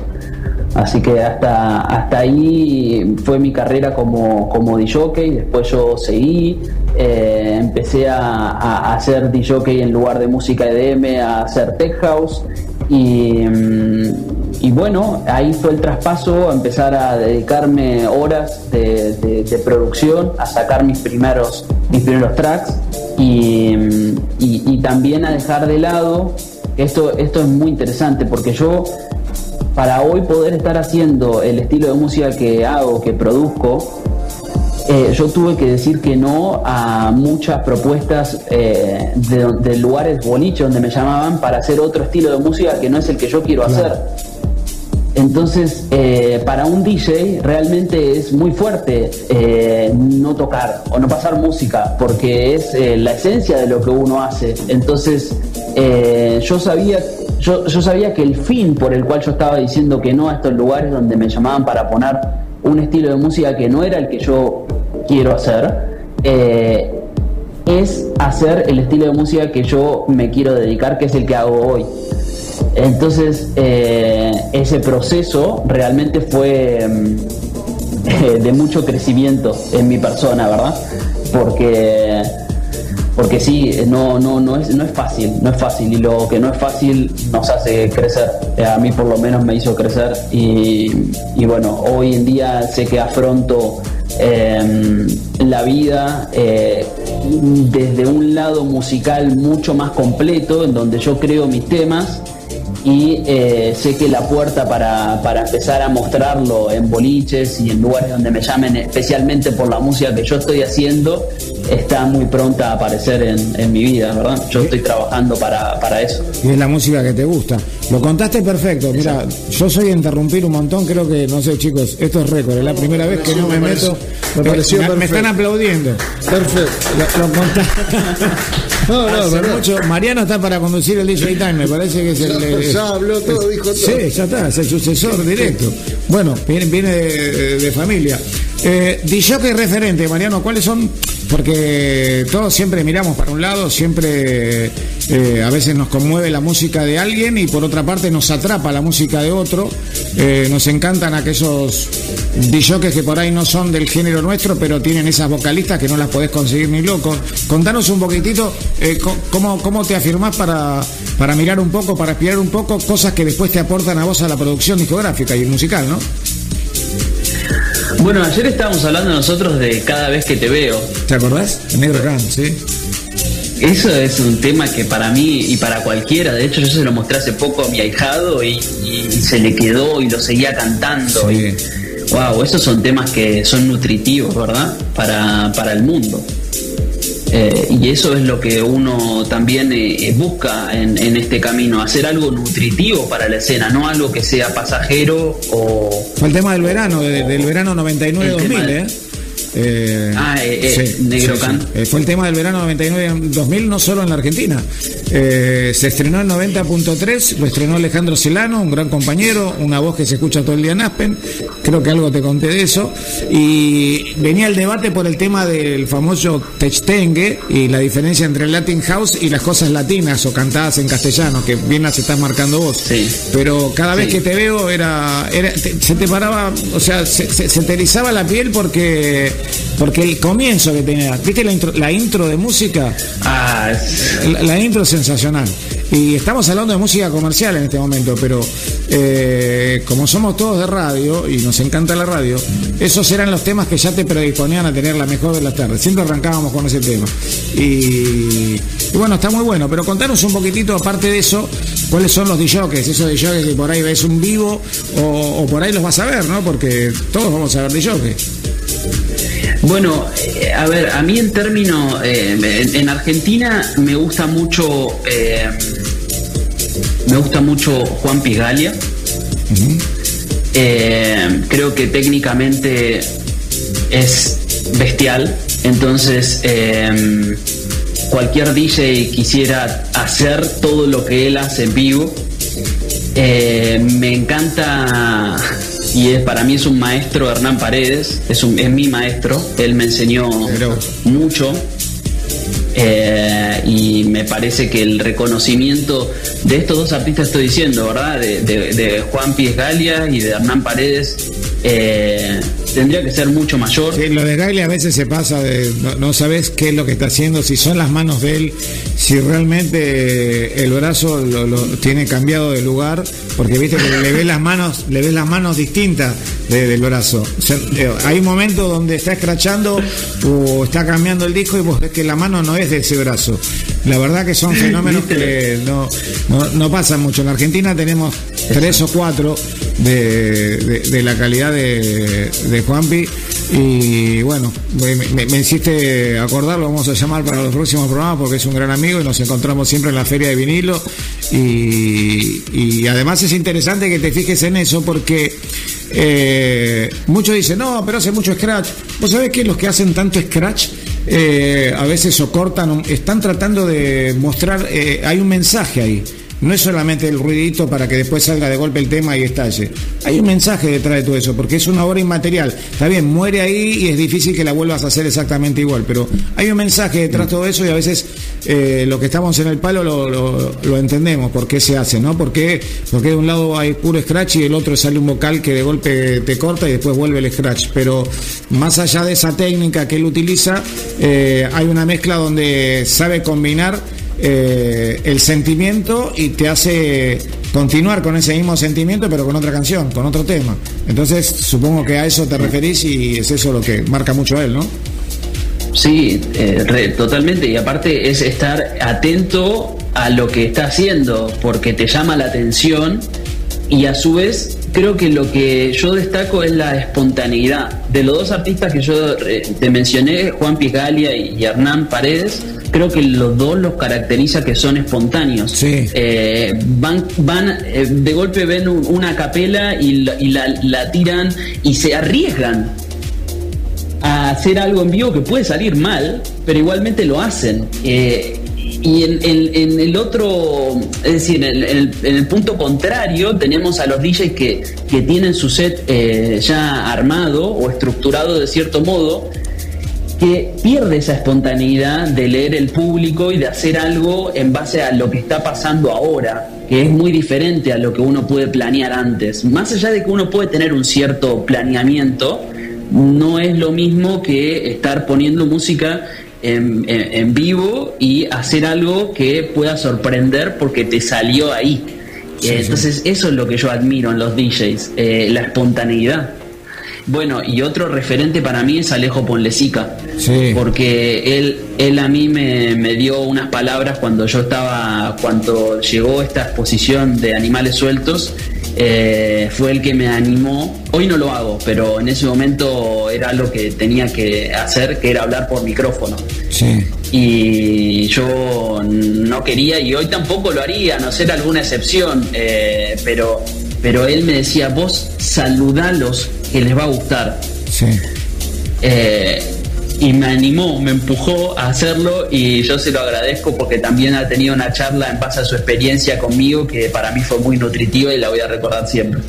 Así que hasta, hasta ahí fue mi carrera como, como DJ, después yo seguí, eh, empecé a, hacer DJ en lugar de música EDM, a hacer tech house y, mm, y, bueno, ahí fue el traspaso, a empezar a dedicarme horas de, producción, a sacar mis primeros, mis primeros tracks y, mm, y, también a dejar de lado, esto, esto es muy interesante porque yo para hoy poder estar haciendo el estilo de música que hago, que produzco, eh, yo tuve que decir que no a muchas propuestas eh, de, lugares bolichos donde me llamaban para hacer otro estilo de música que no es el que yo quiero hacer. Entonces, eh, para un DJ realmente es muy fuerte no tocar o no pasar música, porque es la esencia de lo que uno hace. Entonces, yo sabía, yo, sabía que el fin por el cual yo estaba diciendo que no a estos lugares donde me llamaban para poner un estilo de música que no era el que yo quiero hacer, es hacer el estilo de música que yo me quiero dedicar, que es el que hago hoy. Entonces, eh, ese proceso realmente fue mm, de mucho crecimiento en mi persona, ¿verdad? Porque, porque sí, no, no, no, es, no es fácil, no es fácil, y lo que no es fácil nos hace crecer. A mí por lo menos me hizo crecer y, bueno, hoy en día sé que afronto em, la vida eh, desde un lado musical mucho más completo, en donde yo creo mis temas y eh, sé que la puerta para, para, empezar a mostrarlo en boliches y en lugares donde me llamen especialmente por la música que yo estoy haciendo está muy pronta a aparecer en, en mi vida, ¿verdad? Yo estoy trabajando para, para, eso. Y es la música que te gusta. Lo contaste perfecto. Mira, yo soy interrumpir un montón, creo que, no sé chicos, esto es récord, es la primera vez que no me meto. Me, pareció me, me están aplaudiendo. Perfecto. Lo, contaste. No, no, mucho. Mariano está para conducir el DJ Time, me parece que es el. Ya, habló todo, dijo todo. Sí, ya está, es el sucesor directo. Bueno, viene, viene de, de familia. Eh, DJ referente, Mariano, ¿cuáles son? Porque todos siempre miramos para un lado, siempre eh, a veces nos conmueve la música de alguien y por otra parte nos atrapa la música de otro. Eh, nos encantan aquellos DJs que por ahí no son del género nuestro, pero tienen esas vocalistas que no las podés conseguir ni loco. Contanos un poquitito eh, cómo, cómo te afirmás para, para mirar un poco, para espiar un poco cosas que después te aportan a vos a la producción discográfica y musical, ¿no? Bueno, ayer estábamos hablando nosotros de cada vez que te veo. ¿Te acordás? Negro Can, sí. Eso es un tema que para mí y para cualquiera, de hecho yo se lo mostré hace poco a mi ahijado y, se le quedó y lo seguía cantando. Y, wow, esos son temas que son nutritivos, ¿verdad? Para, para el mundo. Eh, y eso es lo que uno también eh, busca en, este camino, hacer algo nutritivo para la escena, no algo que sea pasajero o... Fue el tema del verano, del verano 99-2000, ¿eh? Eh, ah, eh, eh Negro eh, fue el tema del verano 99-2000, no solo en la Argentina. se estrenó en 90.3, lo estrenó Alejandro Celano, un gran compañero, una voz que se escucha todo el día en Aspen. Creo que algo te conté de eso. Y venía el debate por el tema del famoso Techtengue y la diferencia entre el Latin House y las cosas latinas o cantadas en castellano, que bien las estás marcando vos. Pero cada vez que te veo era, se te paraba, o sea, se, se te erizaba la piel porque porque el comienzo que tenía, ¿viste la intro, la intro de música? Ah, la, intro sensacional. Y estamos hablando de música comercial en este momento, pero eh, como somos todos de radio y nos encanta la radio, esos eran los temas que ya te predisponían a tener la mejor de las tardes. Siempre arrancábamos con ese tema. Y, bueno, está muy bueno, pero contanos un poquitito, aparte de eso, cuáles son los DJs, esos DJs que por ahí ves un vivo o, por ahí los vas a ver, ¿no? Porque todos vamos a ver DJs. Bueno, eh, a ver, a mí en términos, eh, en, Argentina me gusta mucho, eh, me gusta mucho Juan Pigalia. creo que técnicamente es bestial, entonces cualquier DJ quisiera hacer todo lo que él hace en vivo. me encanta y es, para mí es un maestro Hernán Paredes, es, un, es mi maestro, él me enseñó mucho eh, y me parece que el reconocimiento de estos dos artistas estoy diciendo, ¿verdad? De, Juan Pies Galia y de Hernán Paredes, eh, tendría que ser mucho mayor. Sí, lo de Galia a veces se pasa de no, sabes qué es lo que está haciendo, si son las manos de él, si realmente el brazo lo, tiene cambiado de lugar, porque viste que le ves las manos, le ves las manos distintas del brazo. Eh, hay un momento donde está escrachando o está cambiando el disco y vos ves que la mano no es de ese brazo. La verdad que son fenómenos que no, no, pasan mucho. En Argentina tenemos tres o cuatro de, la calidad de, de Juanpi. Y bueno, me, me, hiciste acordar, lo vamos a llamar para los próximos programas porque es un gran amigo y nos encontramos siempre en la feria de vinilo. Y, y además es interesante que te fijes en eso porque eh, muchos dicen, no, pero hace mucho scratch. ¿Vos sabés que los que hacen tanto scratch eh, a veces o cortan, están tratando de mostrar, eh, hay un mensaje ahí. No es solamente el ruidito para que después salga de golpe el tema y estalle. Hay un mensaje detrás de todo eso, porque es una obra inmaterial. Está bien, muere ahí y es difícil que la vuelvas a hacer exactamente igual, pero hay un mensaje detrás de todo eso y a veces eh, lo que estamos en el palo lo, entendemos, por qué se hace, ¿no? Porque, porque de un lado hay puro scratch y del otro sale un vocal que de golpe te corta y después vuelve el scratch. Pero más allá de esa técnica que él utiliza, eh, hay una mezcla donde sabe combinar eh, el sentimiento y te hace continuar con ese mismo sentimiento, pero con otra canción, con otro tema. Entonces, supongo que a eso te referís y es eso lo que marca mucho a él, ¿no? Sí, eh, totalmente. Y aparte es estar atento a lo que está haciendo, porque te llama la atención y a su vez creo que lo que yo destaco es la espontaneidad. De los dos artistas que yo eh, te mencioné, Juan Pigalia y Hernán Paredes, creo que los dos los caracteriza que son espontáneos. Eh, van, van eh, de golpe ven una capela y, la, tiran y se arriesgan a hacer algo en vivo que puede salir mal, pero igualmente lo hacen. Eh, y en, el otro, es decir, en el, punto contrario, tenemos a los DJs que, que tienen su set ya armado o estructurado de cierto modo que pierde esa espontaneidad de leer el público y de hacer algo en base a lo que está pasando ahora, que es muy diferente a lo que uno puede planear antes. Más allá de que uno puede tener un cierto planeamiento, no es lo mismo que estar poniendo música en, vivo y hacer algo que pueda sorprender porque te salió ahí. Entonces eso es lo que yo admiro en los DJs, eh, la espontaneidad. Bueno, y otro referente para mí es Alejo Ponlecica, porque él, él a mí me, me, dio unas palabras cuando yo estaba, cuando llegó esta exposición de animales sueltos, eh, fue el que me animó. Hoy no lo hago, pero en ese momento era algo que tenía que hacer, que era hablar por micrófono. Sí. Y yo no quería, y hoy tampoco lo haría, a no ser alguna excepción, eh, pero, pero él me decía, vos saludalos que les va a gustar. Sí. Eh, y me animó, me empujó a hacerlo y yo se lo agradezco porque también ha tenido una charla en base a su experiencia conmigo que para mí fue muy nutritiva y la voy a recordar siempre.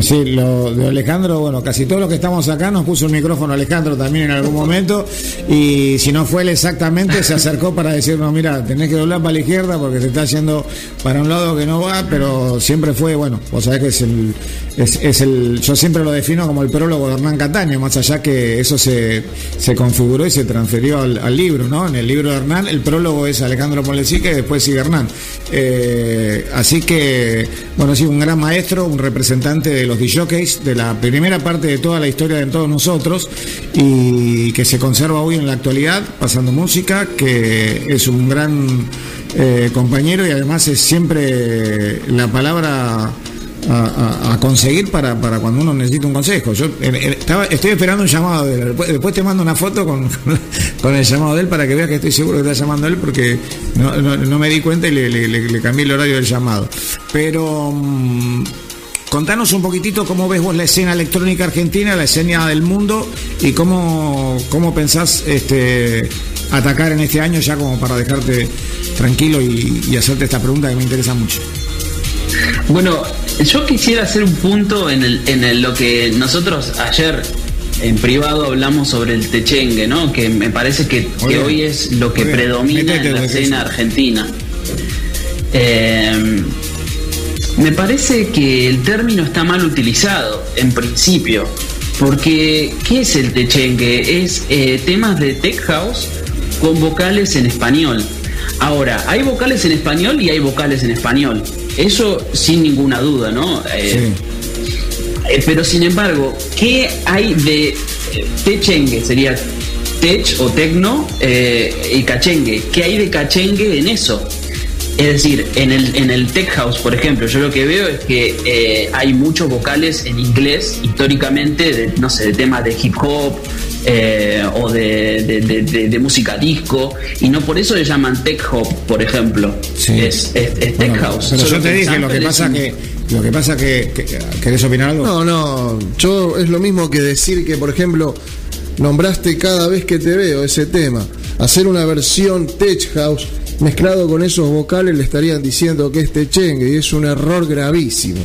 Sí, lo de Alejandro, bueno, casi todos los que estamos acá nos puso el micrófono Alejandro también en algún momento y si no fue él exactamente se acercó para decirnos, mira, tenés que doblar para la izquierda porque se está yendo para un lado que no va, pero siempre fue, bueno, vos sabés que es el, es, el, yo siempre lo defino como el prólogo de Hernán Cataño, más allá que eso se, se configuró y se transfirió al, libro, ¿no? En el libro de Hernán el prólogo es Alejandro Polesica y después sigue Hernán. Eh, así que, bueno, sí, un gran maestro, un representante de los DJs, de la primera parte de toda la historia de todos nosotros y que se conserva hoy en la actualidad, pasando música, que es un gran eh, compañero y además es siempre la palabra a, conseguir para, cuando uno necesita un consejo. Yo estaba, estoy esperando un llamado de él. Después, te mando una foto con, con, el llamado de él para que veas que estoy seguro que está llamando él porque no, me di cuenta y le, cambié el horario del llamado. Pero... Mm, Contanos un poquitito cómo ves vos la escena electrónica argentina, la escena del mundo y cómo, cómo pensás este, atacar en este año ya como para dejarte tranquilo y, hacerte esta pregunta que me interesa mucho. Bueno, yo quisiera hacer un punto en, el, en lo que nosotros ayer en privado hablamos sobre el techengue, ¿no? Que me parece que, hoy es lo que predomina en la escena argentina. Eh, me parece que el término está mal utilizado, en principio, porque ¿qué es el techengue? Es eh, temas de tech house con vocales en español. Ahora, hay vocales en español y hay vocales en español. Eso sin ninguna duda, ¿no? Eh, eh, pero sin embargo, ¿qué hay de techengue? Sería tech o tecno y cachengue. ¿Qué hay de cachengue en eso? Es decir, en el, en el tech house, por ejemplo, yo lo que veo es que eh, hay muchos vocales en inglés históricamente, de, no sé, de temas de hip hop eh, o de, música disco, y no por eso le llaman tech hop, por ejemplo. Es, tech house. Pero yo te dije, lo que pasa que lo que pasa que, que, ¿querés opinar algo? No, no, yo es lo mismo que decir que, por ejemplo, nombraste cada vez que te veo ese tema. Hacer una versión tech house mezclado con esos vocales le estarían diciendo que es techengue y es un error gravísimo.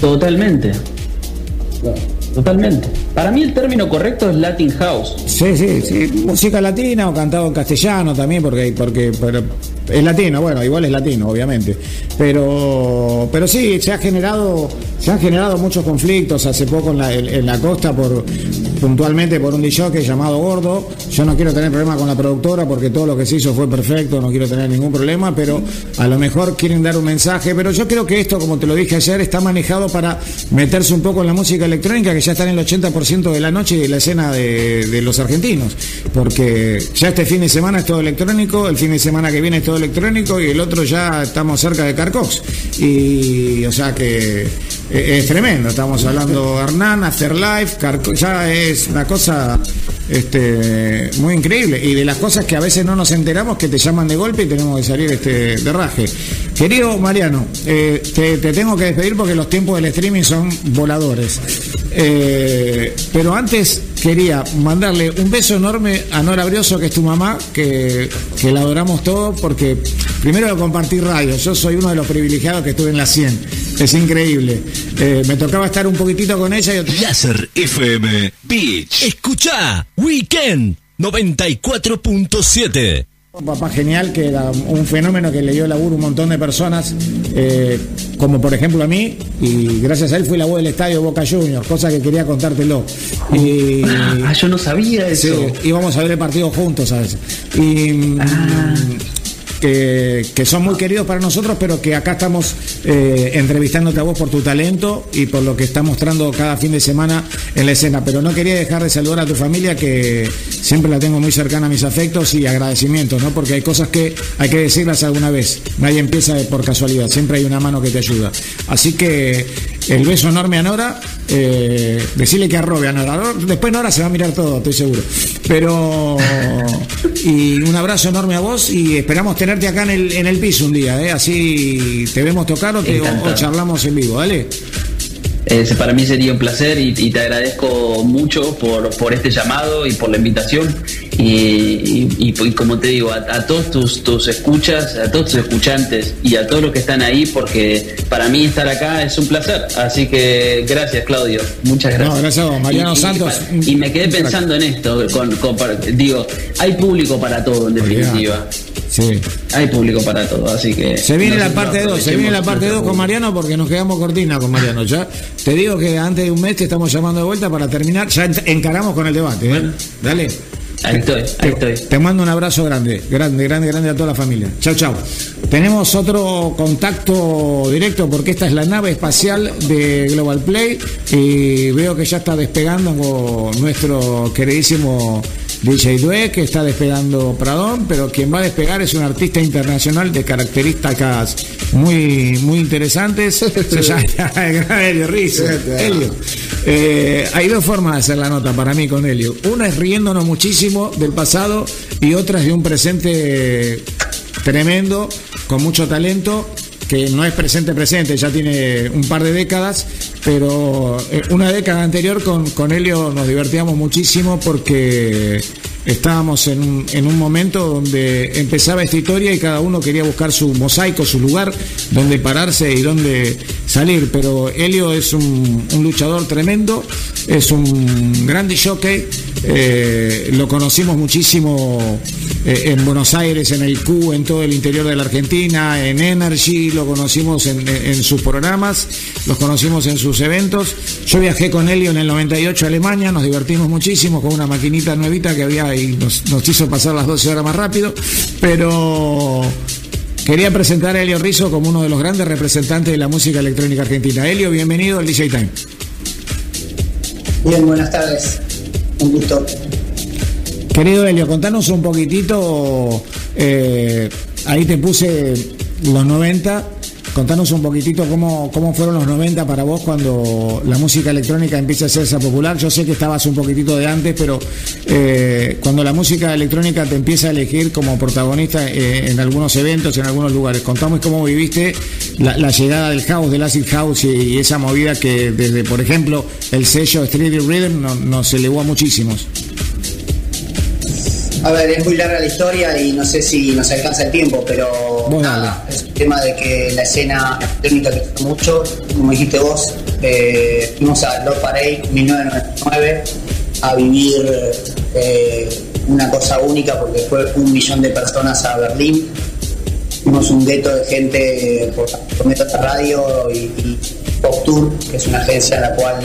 Totalmente. Totalmente. Para mí el término correcto es Latin House. Sí, sí, sí. Música latina o cantado en castellano también, porque, porque es latino, bueno, igual es latino, obviamente. Pero, pero sí, se ha generado, se han generado muchos conflictos hace poco en la, costa por puntualmente por un DJ llamado Gordo. Yo no quiero tener problema con la productora porque todo lo que se hizo fue perfecto, no quiero tener ningún problema, pero a lo mejor quieren dar un mensaje. Pero yo creo que esto, como te lo dije ayer, está manejado para meterse un poco en la música electrónica, que ya está en el 80% de la noche de la escena de, de los argentinos. Porque ya este fin de semana es todo electrónico, el fin de semana que viene es todo electrónico y el otro ya estamos cerca de Carcox. Y o sea que eh, es, tremendo, estamos hablando Hernán, Afterlife, Carcox, ya es una cosa este, muy increíble y de las cosas que a veces no nos enteramos que te llaman de golpe y tenemos que salir este, de raje. Querido Mariano, eh, te, tengo que despedir porque los tiempos del streaming son voladores. Eh, pero antes quería mandarle un beso enorme a Nora Brioso, que es tu mamá, que, la adoramos todos, porque primero lo compartí radio. Yo soy uno de los privilegiados que estuve en la 100. Es increíble. Eh, me tocaba estar un poquitito con ella. Y... Láser FM Beach. Escucha Weekend 94.7. Un papá genial que era un fenómeno que le dio laburo a un montón de personas, eh, como por ejemplo a mí, y gracias a él fui la voz del estadio Boca Juniors, cosa que quería contártelo. Y, ah, yo no sabía eso. Sí, íbamos a ver el partido juntos a veces. Y, ah que, son muy queridos para nosotros, pero que acá estamos eh, entrevistándote a vos por tu talento y por lo que estás mostrando cada fin de semana en la escena. Pero no quería dejar de saludar a tu familia, que siempre la tengo muy cercana a mis afectos y agradecimientos, ¿no? Porque hay cosas que hay que decirlas alguna vez. Nadie empieza por casualidad, siempre hay una mano que te ayuda. Así que el beso enorme a Nora. Eh, decirle que arrobe a Nora. Después Nora se va a mirar todo, estoy seguro. Pero. Y un abrazo enorme a vos y esperamos tenerte acá en el, en el piso un día, ¿eh? Así te vemos tocar o, te, o charlamos en vivo, ¿vale? Para mí sería un placer y, te agradezco mucho por, por, este llamado y por la invitación. Y, como te digo, a, todos tus, tus, escuchas, a todos tus escuchantes y a todos los que están ahí, porque para mí estar acá es un placer. Así que gracias, Claudio. Muchas gracias. gracias Mariano Santos. Y, me quedé pensando en esto. Con, digo, hay público para todo, en definitiva. Sí. Hay público para todo, así que. Se viene la parte 2, se viene la parte 2 con Mariano porque nos quedamos cortina con Mariano. Ya te digo que antes de un mes te estamos llamando de vuelta para terminar. Ya encaramos con el debate, ¿eh? Dale. Ahí estoy, ahí estoy. Te mando un abrazo grande, grande, grande, grande a toda la familia. Chao, chao. Tenemos otro contacto directo porque esta es la nave espacial de Global Play y veo que ya está despegando nuestro queridísimo DJ Due, que está despegando Pradón, pero quien va a despegar es un artista internacional de características muy, muy interesantes. Se llama Helio Rizzo. Helio. Eh, hay dos formas de hacer la nota para mí con Helio. Una es riéndonos muchísimo del pasado y otra es de un presente tremendo, con mucho talento que no es presente presente, ya tiene un par de décadas, pero eh, una década anterior con, con Helio nos divertíamos muchísimo porque estábamos en un, en un momento donde empezaba esta historia y cada uno quería buscar su mosaico, su lugar donde pararse y donde salir. Pero Helio es un, luchador tremendo, es un grande jockey, eh, lo conocimos muchísimo eh, en Buenos Aires, en el Q, en todo el interior de la Argentina, en Energy, lo conocimos en, sus programas, los conocimos en sus eventos. Yo viajé con Helio en el 98 a Alemania, nos divertimos muchísimo con una maquinita nuevita que había y nos, hizo pasar las 12 horas más rápido, pero quería presentar a Elio Rizzo como uno de los grandes representantes de la música electrónica argentina. Elio, bienvenido al DJ Time. Bien, buenas tardes. Un gusto. Querido Elio, contanos un poquitito, eh, ahí te puse los 90 Contanos un poquitito cómo, cómo fueron los 90 para vos cuando la música electrónica empieza a hacerse popular. Yo sé que estabas un poquitito de antes, pero eh, cuando la música electrónica te empieza a elegir como protagonista eh, en algunos eventos, en algunos lugares. Contamos cómo viviste la, llegada del house, del acid house y, esa movida que desde, por ejemplo, el sello Street Rhythm nos elevó a muchísimos. A ver, es muy larga la historia y no sé si nos alcanza el tiempo, pero nada, es un tema de que la escena electrónica creció mucho. Como dijiste vos, eh, fuimos a Lord Parade 1999 a vivir eh, una cosa única porque fue un millón de personas a Berlín. Fuimos un gueto de gente por, por de radio y, y Pop Tour, que es una agencia a la cual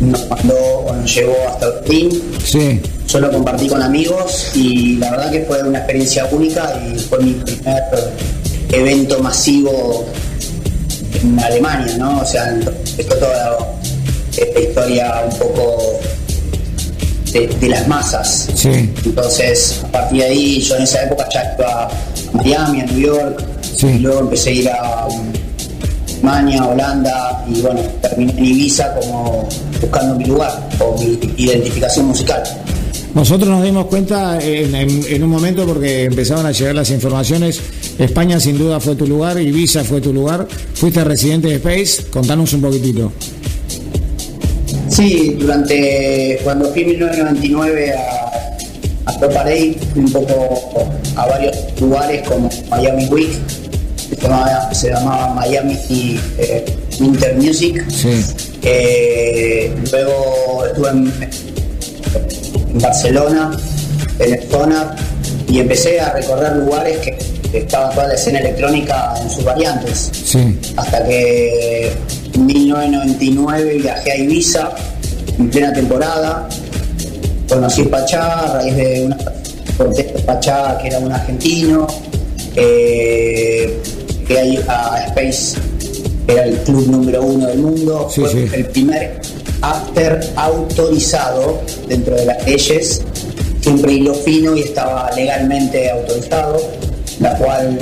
nos mandó o nos llevó hasta Berlín. Sí yo lo compartí con amigos y la verdad que fue una experiencia única y fue mi primer evento masivo en Alemania, ¿no? O sea, esto toda esta historia un poco de, las masas. Sí. Entonces, a partir de ahí, yo en esa época ya iba a Miami, a New York, y luego empecé a ir a Alemania, Holanda, y bueno, terminé en Ibiza como buscando mi lugar o mi identificación musical. Nosotros nos dimos cuenta en, un momento porque empezaron a llegar las informaciones. España sin duda fue tu lugar, Ibiza fue tu lugar. Fuiste residente de Space, contanos un poquitito. Sí, durante cuando fui en 1999 a, a fui un poco a varios lugares como Miami Week, se llamaba, Miami eh, Winter Music. Sí. Eh, luego estuve en en Barcelona, en Stoner, y empecé a recorrer lugares que, estaba toda la escena electrónica en sus variantes. Hasta que en 1999 viajé a Ibiza en plena temporada, conocí Pachá a raíz de una de Pachá que era un argentino, eh, que hay a Space, que era el club número uno del mundo, fue el primer after autorizado dentro de las leyes, siempre hilo fino y estaba legalmente autorizado, la cual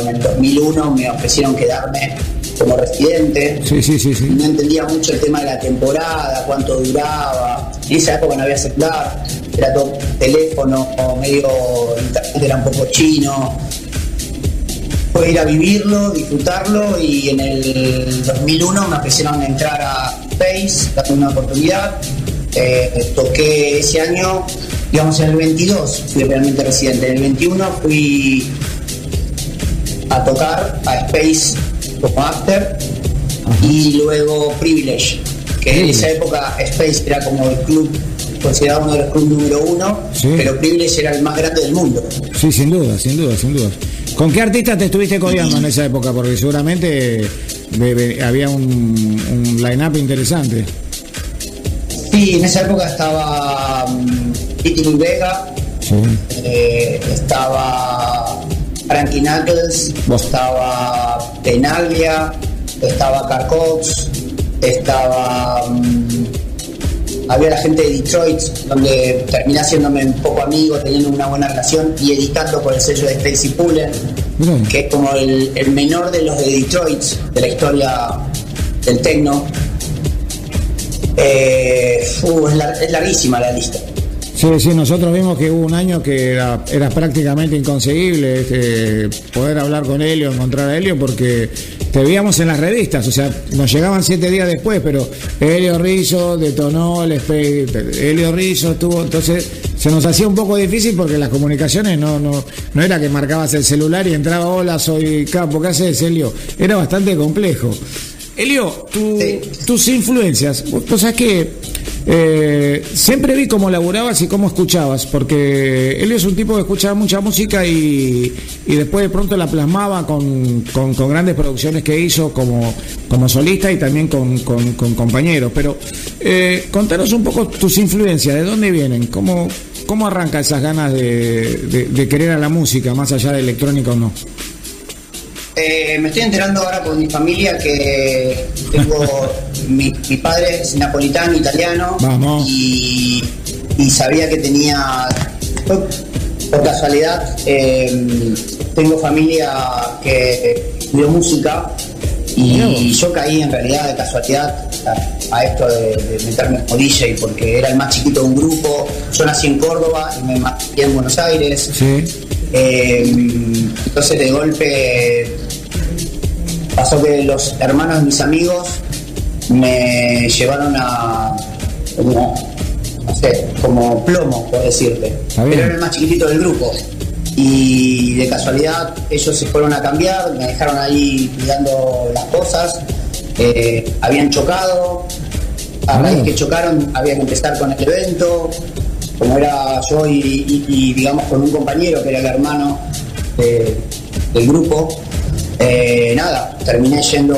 en el 2001 me ofrecieron quedarme como residente. Sí, sí, sí, No entendía mucho el tema de la temporada, cuánto duraba. En esa época no había celular, era todo teléfono, medio internet era un poco chino. Fue ir a vivirlo, disfrutarlo y en el 2001 me ofrecieron entrar a Space, dame una oportunidad. Eh, toqué ese año, digamos en el 22, fui realmente residente. En el 21 fui a tocar a Space como After y luego Privilege, que en esa época Space era como el club considerado uno de los clubes número uno, pero Privilege era el más grande del mundo. Sí, sin duda, sin duda, sin duda. ¿Con qué artistas te estuviste codeando en esa época? Porque seguramente había un, un line-up interesante. Sí, en esa época estaba um, Vega, eh, estaba Frankie Knuckles, estaba Penalvia, estaba Carcox, estaba. Mm, había la gente de Detroit, donde terminé haciéndome un poco amigo, teniendo una buena relación y editando por el sello de Stacy Pullen, que es como el, menor de los de Detroit, de la historia del techno. Eh, es, larguísima la lista. Sí, sí, nosotros vimos que hubo un año que era, prácticamente inconseguible este, poder hablar con Helio, encontrar a Helio, porque te veíamos en las revistas, o sea, nos llegaban siete días después, pero Helio Rizzo detonó el Helio Rizzo estuvo, entonces se nos hacía un poco difícil porque las comunicaciones no, no, no era que marcabas el celular y entraba, hola, soy Capo, ¿qué haces, Helio? Era bastante complejo. Elio, tus influencias, vos sabés que eh, siempre vi cómo laburabas y cómo escuchabas, porque Elio es un tipo que escuchaba mucha música y, después de pronto la plasmaba con, grandes producciones que hizo como, como solista y también con, compañeros. Pero eh, contanos un poco tus influencias, ¿de dónde vienen? ¿Cómo, cómo arranca esas ganas de, de querer a la música, más allá de electrónica o no? Eh, me estoy enterando ahora con mi familia que tengo mi, padre es napolitano, italiano, Y, sabía que tenía por casualidad em, tengo familia que estudió música y yo caí en realidad de casualidad a, esto de, meterme como DJ porque era el más chiquito de un grupo. Yo nací en Córdoba y me maté en Buenos Aires. Em, entonces de golpe pasó que los hermanos de mis amigos me llevaron a como, no sé, como plomo, por decirte. Pero era el más chiquitito del grupo. Y de casualidad ellos se fueron a cambiar, me dejaron ahí cuidando las cosas, eh, habían chocado, a raíz que chocaron había que empezar con el evento, como era yo y, digamos con un compañero que era el hermano del grupo, eh, nada, terminé yendo,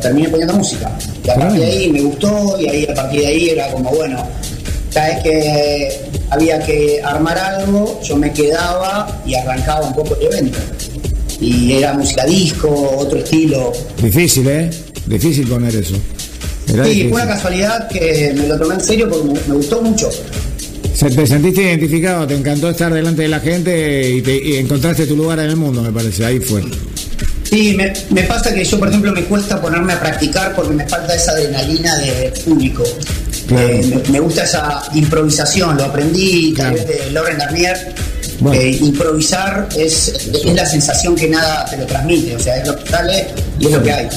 terminé poniendo música. Y a partir de ahí me gustó y ahí a partir de ahí era como bueno, cada vez que había que armar algo, yo me quedaba y arrancaba un poco el evento. Y era música disco, otro estilo. Difícil, ¿eh? Difícil poner eso. sí, fue una casualidad que me lo tomé en serio porque me, gustó mucho. ¿Te sentiste identificado? ¿Te encantó estar delante de la gente y, te, encontraste tu lugar en el mundo, me parece? Ahí fue. Sí, me, me, pasa que yo, por ejemplo, me cuesta ponerme a practicar porque me falta esa adrenalina de público. Eh, me, gusta esa improvisación, lo aprendí través de Lauren Garnier. improvisar es, es, la sensación que nada te lo transmite, o sea, es lo que sale y es lo que hay.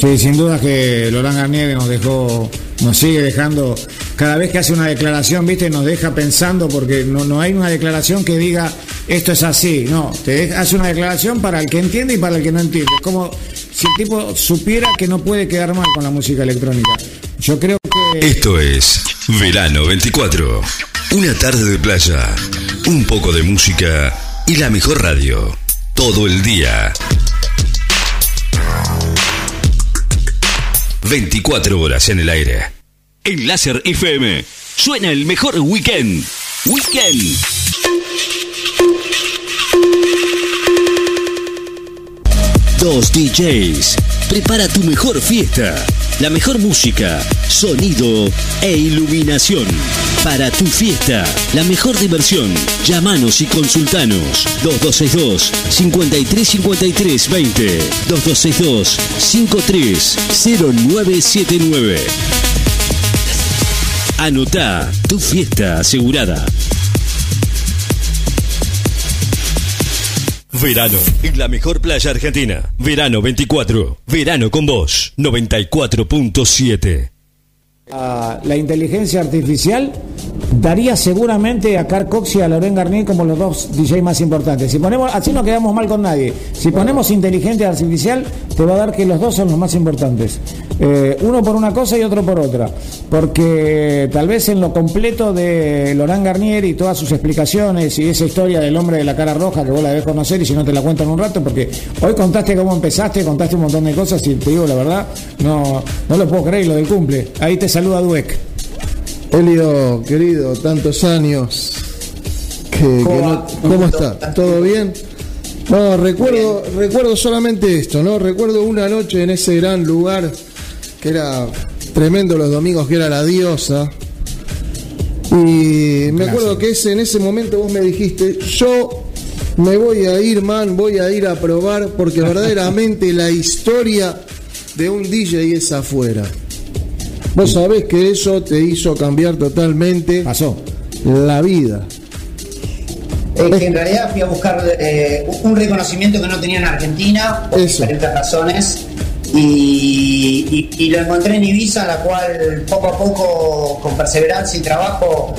Sí, sin duda que Laurent Garnier nos dejó, nos sigue dejando, cada vez que hace una declaración, viste, nos deja pensando, porque no, no hay una declaración que diga esto es así, no, te hace una declaración para el que entiende y para el que no entiende. Como si el tipo supiera que no puede quedar mal con la música electrónica. Yo creo que... Esto es Verano 24. Una tarde de playa, un poco de música y la mejor radio. Todo el día. 24 horas en el aire. En Láser FM suena el mejor weekend. Weekend. Dos DJs. Prepara tu mejor fiesta. La mejor música, sonido e iluminación. Para tu fiesta, la mejor diversión. Llámanos y consultanos. 2262 535320 2262 530979 Anota tu fiesta asegurada. Verano en la mejor playa argentina. Verano 24. Verano con vos. 94.7. la inteligencia artificial daría seguramente a Carl Cox y a Loren Garnier como los dos DJ más importantes. Si ponemos, así no quedamos mal con nadie. Si ponemos inteligencia artificial, te va a dar que los dos son los más importantes. Eh, uno por una cosa y otro por otra. Porque tal vez en lo completo de Laurent Garnier y todas sus explicaciones y esa historia del hombre de la cara roja que vos la debes conocer y si no te la cuento en un rato, porque hoy contaste cómo empezaste, contaste un montón de cosas y te digo la verdad, no, no lo puedo creer lo del cumple. Ahí te saluda Dueck. Elio, querido, tantos años. Que, ¿Cómo, está? ¿Todo bien? No, recuerdo, recuerdo solamente esto, ¿no? Recuerdo una noche en ese gran lugar que era tremendo los domingos, que era la diosa. Y me acuerdo que ese, en ese momento vos me dijiste, yo me voy a ir, man, voy a ir a probar, porque verdaderamente la historia de un DJ es afuera. Vos sabés que eso te hizo cambiar totalmente Pasó. la vida. Es que en realidad fui a buscar eh, un reconocimiento que no tenía en Argentina por diferentes razones y, lo encontré en Ibiza, la cual poco a poco, con perseverancia y trabajo,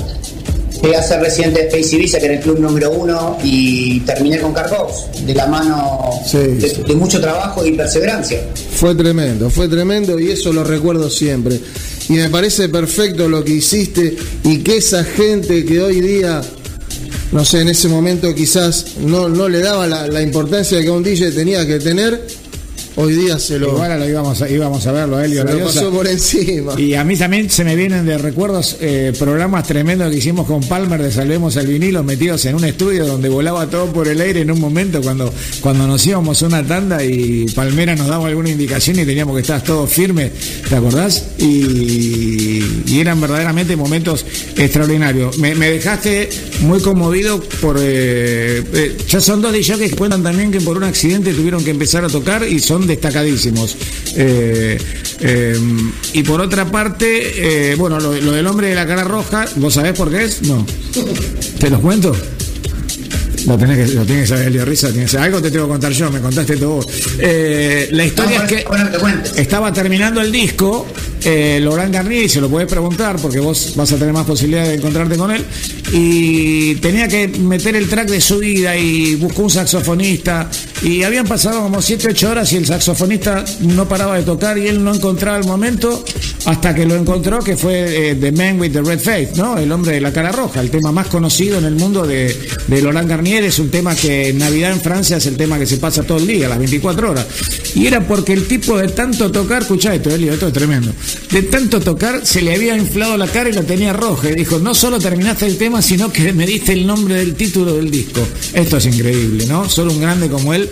llegué a ser residente de Space Ibiza, que era el club número uno, y terminé con Carcos, de la mano de mucho trabajo y perseverancia. Fue tremendo, fue tremendo y eso lo recuerdo siempre. Y me parece perfecto lo que hiciste y que esa gente que hoy día, no sé, en ese momento quizás no, no le daba la, importancia que un DJ tenía que tener, hoy día se lo. Igual lo íbamos a, íbamos a verlo, Helio. Se lo pasó por encima. Y a mí también se me vienen de recuerdos eh, programas tremendos que hicimos con Palmer de Salvemos al Vinilo, metidos en un estudio donde volaba todo por el aire en un momento cuando, cuando nos íbamos a una tanda y Palmera nos daba alguna indicación y teníamos que estar todos firmes, ¿te acordás? Y, eran verdaderamente momentos extraordinarios. Me, dejaste muy conmovido por. Eh, eh, ya son dos de que cuentan también que por un accidente tuvieron que empezar a tocar y son destacadísimos. Eh, y por otra parte, bueno, lo, del hombre de la cara roja, ¿vos sabés por qué es? No. ¿Te los cuento? Lo tenés que, lo tienes que saber, Elio Risa. algo te tengo que contar yo, me contaste todo. la historia es que estaba terminando el disco eh, Laurent Garnier, se lo puedes preguntar porque vos vas a tener más posibilidad de encontrarte con él. Y tenía que meter el track de su vida y buscó un saxofonista. Y habían pasado como 7, 8 horas y el saxofonista no paraba de tocar y él no encontraba el momento hasta que lo encontró, que fue eh, The Man with the Red Face, ¿no? El hombre de la cara roja, el tema más conocido en el mundo de, de Laurent Garnier. Es un tema que en Navidad en Francia es el tema que se pasa todo el día, las 24 horas. Y era porque el tipo de tanto tocar, escuchá esto, Elio, esto es tremendo de tanto tocar se le había inflado la cara y la tenía roja. Y dijo, no solo terminaste el tema, sino que me diste el nombre del título del disco. Esto es increíble, ¿no? Solo un grande como él.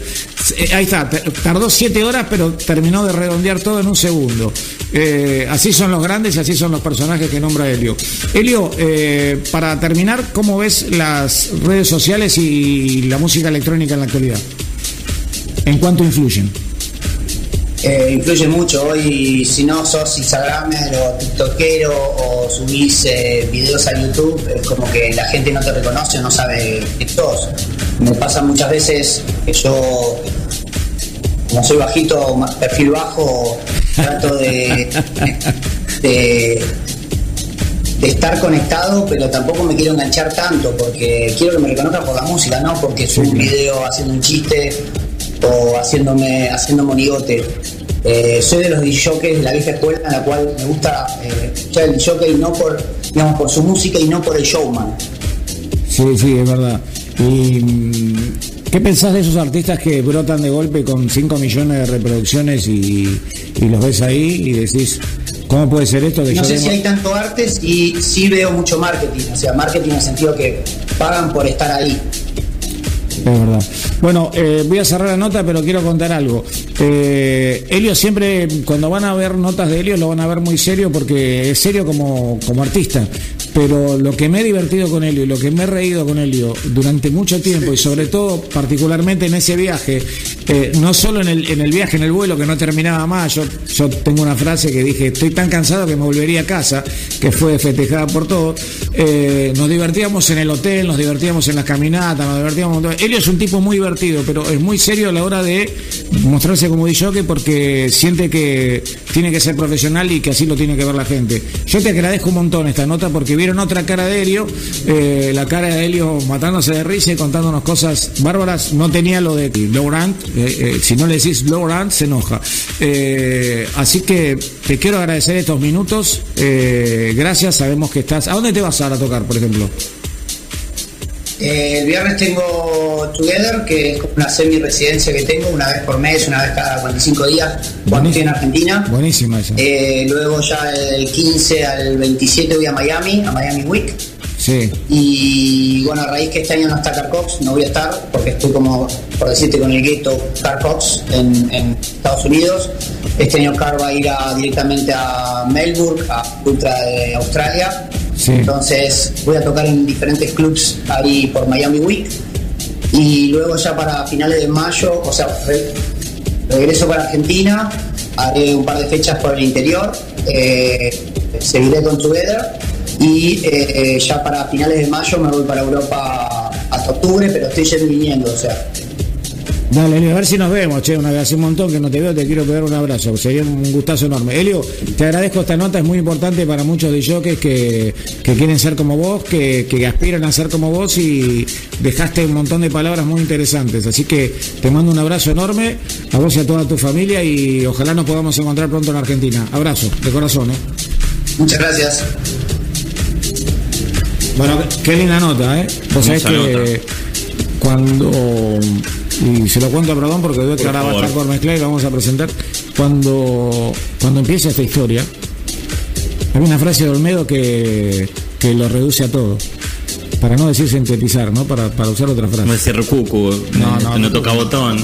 Eh, ahí está, tardó siete horas, pero terminó de redondear todo en un segundo. Eh, así son los grandes y así son los personajes que nombra Helio. Helio, eh, para terminar, ¿cómo ves las redes sociales y la música electrónica en la actualidad? ¿En cuánto influyen? Eh, influye mucho. Hoy, si no sos Instagramer o TikTokero o subís eh, videos a YouTube, es como que la gente no te reconoce o no sabe que sos. Me pasa muchas veces que yo, como soy bajito, perfil bajo, trato de, de, de estar conectado, pero tampoco me quiero enganchar tanto porque quiero que me reconozcan por la música, no porque subo un video haciendo un chiste o haciéndome, haciendo monigote. Eh, soy de los DJs de la vieja escuela en la cual me gusta eh, escuchar el DJ no por, digamos, por su música y no por el showman. Sí, sí, es verdad. ¿Y mm, qué pensás de esos artistas que brotan de golpe con 5 millones de reproducciones y, los ves ahí y decís, ¿cómo puede ser esto? no sé si hay tanto arte y sí veo mucho marketing, o sea, marketing en el sentido que pagan por estar ahí. Es verdad. Bueno, eh, voy a cerrar la nota, pero quiero contar algo. Eh, siempre, cuando van a ver notas de Helio, lo van a ver muy serio porque es serio como, como artista pero lo que me he divertido con Helio y lo que me he reído con Helio durante mucho tiempo y sobre todo particularmente en ese viaje, eh, no solo en el, en el viaje, en el vuelo que no terminaba más, yo, yo tengo una frase que dije, estoy tan cansado que me volvería a casa, que fue festejada por todos, eh, nos divertíamos en el hotel, nos divertíamos en las caminatas, nos divertíamos... Helio es un tipo muy divertido, pero es muy serio a la hora de mostrarse como que porque siente que tiene que ser profesional y que así lo tiene que ver la gente. Yo te agradezco un montón esta nota porque vieron otra cara de Helio, eh, la cara de Helio matándose de risa y contándonos cosas bárbaras. No tenía lo de Laurent, eh, eh, si no le decís Laurent se enoja. así que te quiero agradecer estos minutos. gracias, sabemos que estás. ¿A dónde te vas ahora a tocar, por ejemplo? el viernes tengo Together, que es una semi-residencia que tengo, una vez por mes, una vez cada 45 días, cuando estoy en Argentina. Buenísima esa. Eh, luego ya el 15 al 27 voy a Miami, a Miami Week. Sí. Y bueno, a raíz que este año no está Carcox, no voy a estar, porque estoy como, por decirte, con el gueto Carcox en, en Estados Unidos. Este año Car va a ir directamente a Melbourne, a Ultra de Australia entonces voy a tocar en diferentes clubs ahí por Miami Week. Y luego ya para finales de mayo, o sea, regreso para Argentina, haré un par de fechas por el interior, eh, seguiré con Together y eh, ya para finales de mayo me voy para Europa hasta octubre, pero estoy yendo viniendo, o sea, Dale, Elio, a ver si nos vemos, che, una vez hace un montón que no te veo, te quiero pegar un abrazo, sería un gustazo enorme. Elio, te agradezco esta nota, es muy importante para muchos de jockeys que, que quieren ser como vos, que, que aspiran a ser como vos y dejaste un montón de palabras muy interesantes. Así que te mando un abrazo enorme a vos y a toda tu familia y ojalá nos podamos encontrar pronto en Argentina. Abrazo, de corazón, ¿eh? Muchas gracias. Bueno, qué linda nota, ¿eh? Vos sabés que cuando y se lo cuento a Perdón porque veo que ahora va a estar por mezclar y lo vamos a presentar. Cuando, cuando empieza esta historia, hay una frase de Olmedo que, que lo reduce a todo para no decir sintetizar, ¿no? Para, para usar otra frase. No decir cucu, no, no, no, toca botón.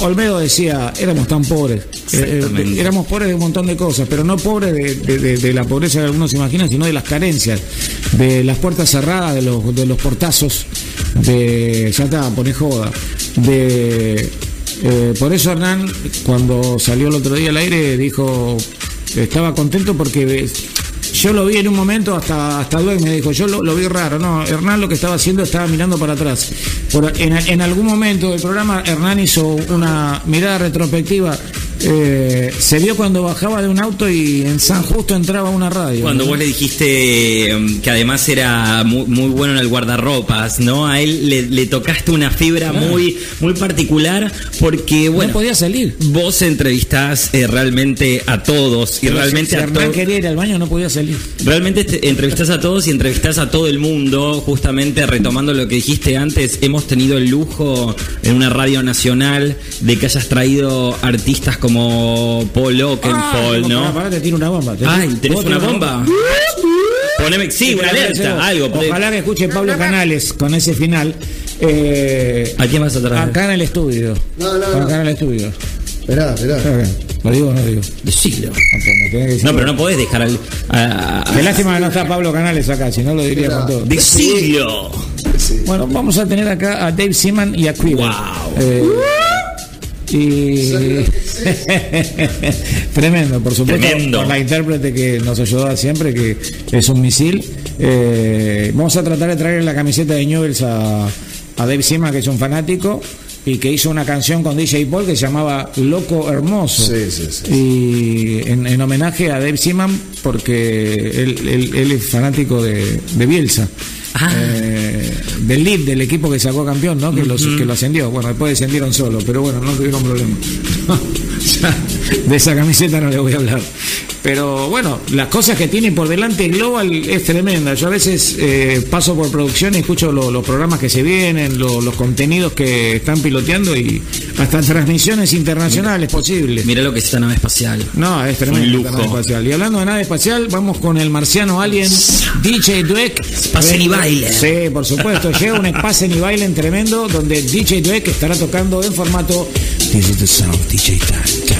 Olmedo decía, éramos tan pobres. Eh, eh, éramos pobres de un montón de cosas, pero no pobres de, la pobreza que algunos se imaginan, sino de las carencias, de las puertas cerradas, de los, de los portazos, de. Ya está, pone joda. De. Eh, por eso Hernán, cuando salió el otro día al aire, dijo, estaba contento porque yo lo vi en un momento, hasta, hasta me dijo, yo lo, vi raro. No, Hernán lo que estaba haciendo estaba mirando para atrás. en, en algún momento del programa, Hernán hizo una mirada retrospectiva eh, se vio cuando bajaba de un auto y en San Justo entraba una radio. Cuando vos le dijiste um, que además era muy, bueno en el guardarropas, ¿no? A él le, tocaste una fibra muy, muy particular porque, bueno. No podía salir. Vos entrevistás eh, realmente a todos y realmente a todos. quería ir al baño, no podía salir. Realmente entrevistás a todos y entrevistás a todo el mundo. Justamente retomando lo que dijiste antes, hemos tenido el lujo en una radio nacional de que hayas traído artistas como como Paul Oakenfold, ah, ¿no? Para, te tiro una bomba. Ay, ¿tenés una bomba? Poneme, sí, una alerta, algo. Ojalá que escuche Pablo Canales con ese final. Eh, ¿A quién vas a traer? Acá en el estudio. No, no, Acá en el estudio. Esperá, esperá. ¿Lo digo o no digo? Decilo. No, pero no podés dejar al. Qué lástima que no está Pablo Canales acá, si no lo diría con todo. Decilo. Bueno, vamos a tener acá a Dave Seaman y a Quiver. Wow. Eh, y tremendo, por supuesto, Tremendo. la intérprete que nos ayudó siempre, que es un misil. Eh, vamos a tratar de traer la camiseta de Newells a, a Dave Sima, que es un fanático y que hizo una canción con DJ Paul que se llamaba Loco Hermoso. Y en, homenaje a Dave Seaman, porque él, es fanático de, de Bielsa. Ah. Eh, del lead del equipo que sacó campeón, ¿no? Que, los, que lo ascendió. Bueno, después descendieron solo, pero bueno, no tuvieron problema. de esa camiseta no le voy a hablar. Pero bueno, las cosas que tiene por delante Global es tremenda. Yo a veces eh, paso por producción y escucho los programas que se vienen, los contenidos que están piloteando y hasta transmisiones internacionales posibles. Mira lo que es esta nave espacial. No, es tremendo. Nave espacial. Y hablando de nave espacial, vamos con el marciano alien DJ Dweck. Pasen y bailen. Sí, por supuesto. Llega un Spasen y bailen tremendo donde DJ Dweck estará tocando en formato This is the sound DJ time. time, time.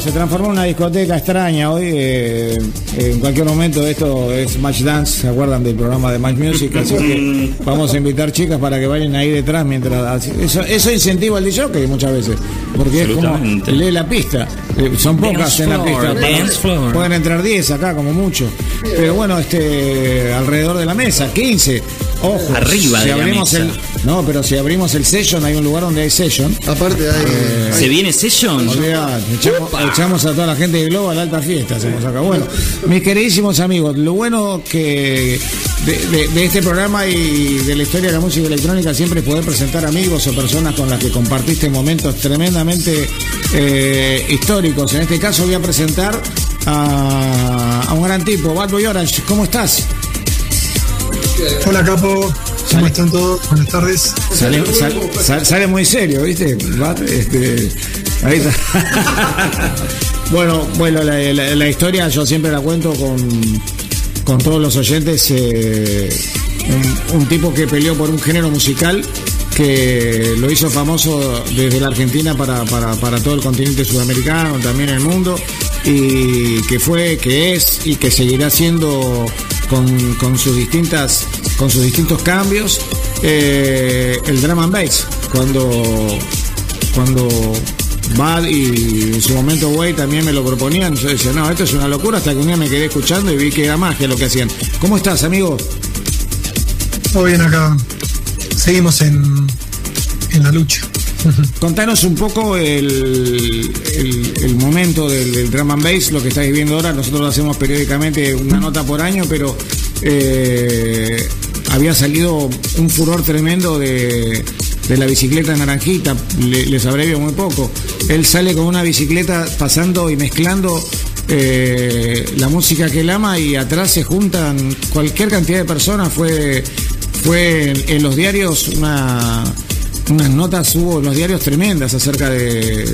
Bueno, se transformó en una discoteca extraña hoy. Eh, en cualquier momento esto es Match Dance, ¿se acuerdan del programa de Match Music? Así que vamos a invitar chicas para que vayan ahí detrás mientras... Eso, eso incentiva al DJ muchas veces, porque es como lee la pista. Eh, son pocas en la pista. pueden entrar 10 acá como mucho. Pero bueno, este alrededor de la mesa, 15. Ojo, arriba de abrimos El, no, pero si abrimos el session, hay un lugar donde hay session. Aparte hay, eh, ¿Se viene session? echamos, a toda la gente de Globo a la alta fiesta, hacemos acá. Bueno, mis queridísimos amigos, lo bueno que de, este programa y de la historia de la música electrónica siempre es poder presentar amigos o personas con las que compartiste momentos tremendamente eh, históricos. En este caso voy a presentar a, un gran tipo, Bad Boy Orange. ¿Cómo estás? Hola Capo, ¿cómo están todos? Buenas tardes. Sale, muy serio, ¿viste? Este, ahí está. bueno, bueno, la, historia yo siempre la cuento con, con todos los oyentes. Eh, un, tipo que peleó por un género musical que lo hizo famoso desde la Argentina para, para, para todo el continente sudamericano, también el mundo, y que fue, que es y que seguirá siendo con, sus distintas con sus distintos cambios. Eh, el drum and bass cuando cuando Bad y en su momento Way también me lo proponían yo decía no esto es una locura hasta que un día me quedé escuchando y vi que era que lo que hacían. ¿cómo estás amigo? Todo bien acá. Seguimos en, en la lucha Contanos un poco el, el, momento del, del, drum and bass, lo que estáis viendo ahora. Nosotros hacemos periódicamente una nota por año, pero eh, había salido un furor tremendo de, la bicicleta naranjita, les abrevio muy poco. Él sale con una bicicleta pasando y mezclando eh, la música que él ama y atrás se juntan cualquier cantidad de personas. Fue, fue en los diarios una unas notas hubo en los diarios tremendas acerca de,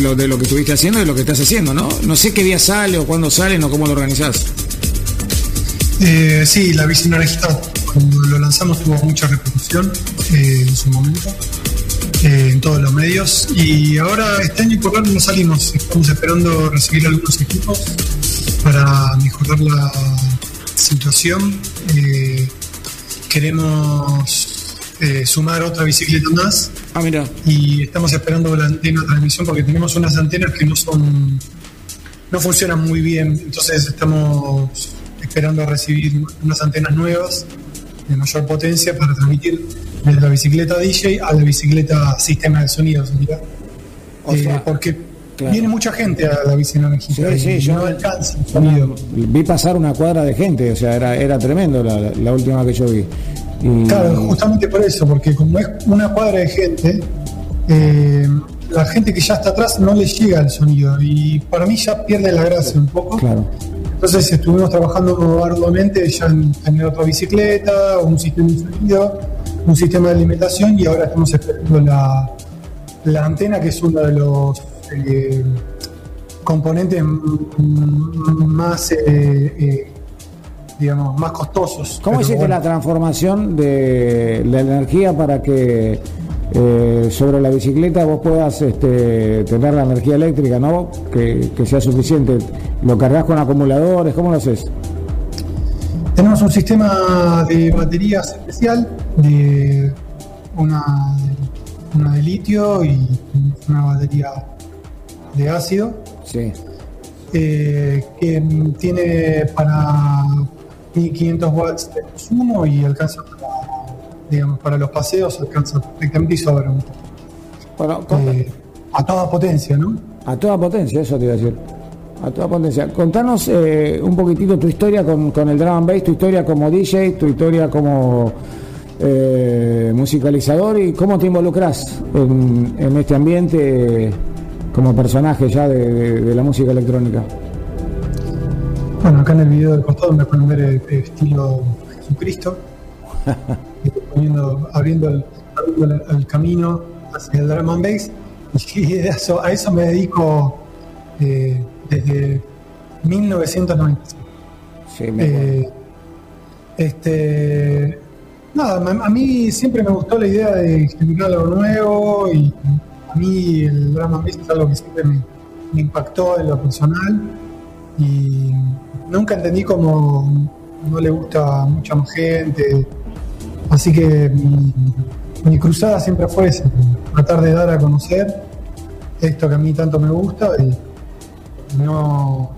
lo, de lo que estuviste haciendo y de lo que estás haciendo, ¿no? No sé qué día sale o cuándo sale o cómo lo organizás. Eh, sí, la bici cuando lo lanzamos tuvo mucha repercusión eh, en su momento, eh, en todos los medios. Y ahora este año por ahora no salimos, estamos esperando recibir algunos equipos para mejorar la situación. Eh, queremos eh, sumar otra bicicleta más. Ah, mira. Y estamos esperando la antena de transmisión porque tenemos unas antenas que no son. no funcionan muy bien. Entonces estamos esperando a recibir unas antenas nuevas de mayor potencia para transmitir desde la bicicleta DJ a la bicicleta sistema de sonido. Eh, porque viene mucha gente a la bicicleta Sí, sí, yo no alcanza el sonido. Vi pasar una cuadra de gente, o sea, era, era tremendo la, la última que yo vi. Claro, justamente por eso, porque como es una cuadra de gente, eh, la gente que ya está atrás no le llega el sonido y para mí ya pierde la gracia un poco. Entonces estuvimos trabajando arduamente ya en tener otra bicicleta, un sistema de sonido, un sistema de alimentación y ahora estamos esperando la, la antena que es uno de los eh, componentes más eh, digamos, más costosos. ¿Cómo hiciste la transformación de la energía para que eh, sobre la bicicleta vos puedas este, tener la energía eléctrica, ¿no? Que, sea suficiente. ¿Lo cargas con acumuladores? ¿Cómo lo haces? Tenemos un sistema de baterías especial, de una, una de litio y una batería de ácido. Sí. Eh, que tiene para 1500 watts de consumo y alcanza para, digamos, para los paseos, alcanza perfectamente y sobra un bueno, eh, a toda potencia, ¿no? A toda potencia, eso te iba a decir. A toda potencia. Contanos eh, un poquitito tu historia con, con, el drum and bass, tu historia como DJ, tu historia como eh, musicalizador y cómo te involucras en, en, este ambiente como personaje ya de la música electrónica. Bueno, acá en el video del costado me pueden ver el, estilo Jesucristo, abriendo, el, camino hacia el drum and bass. Y eso, a eso me dedico eh, desde 1995. Sí, eh, este, nada, a mí siempre me gustó la idea de generar algo nuevo y mí el drama es algo que siempre me, impactó en lo personal y nunca entendí cómo no le gusta a mucha gente. Así que mi, cruzada siempre fue esa, tratar de dar a conocer esto que a mí tanto me gusta y no,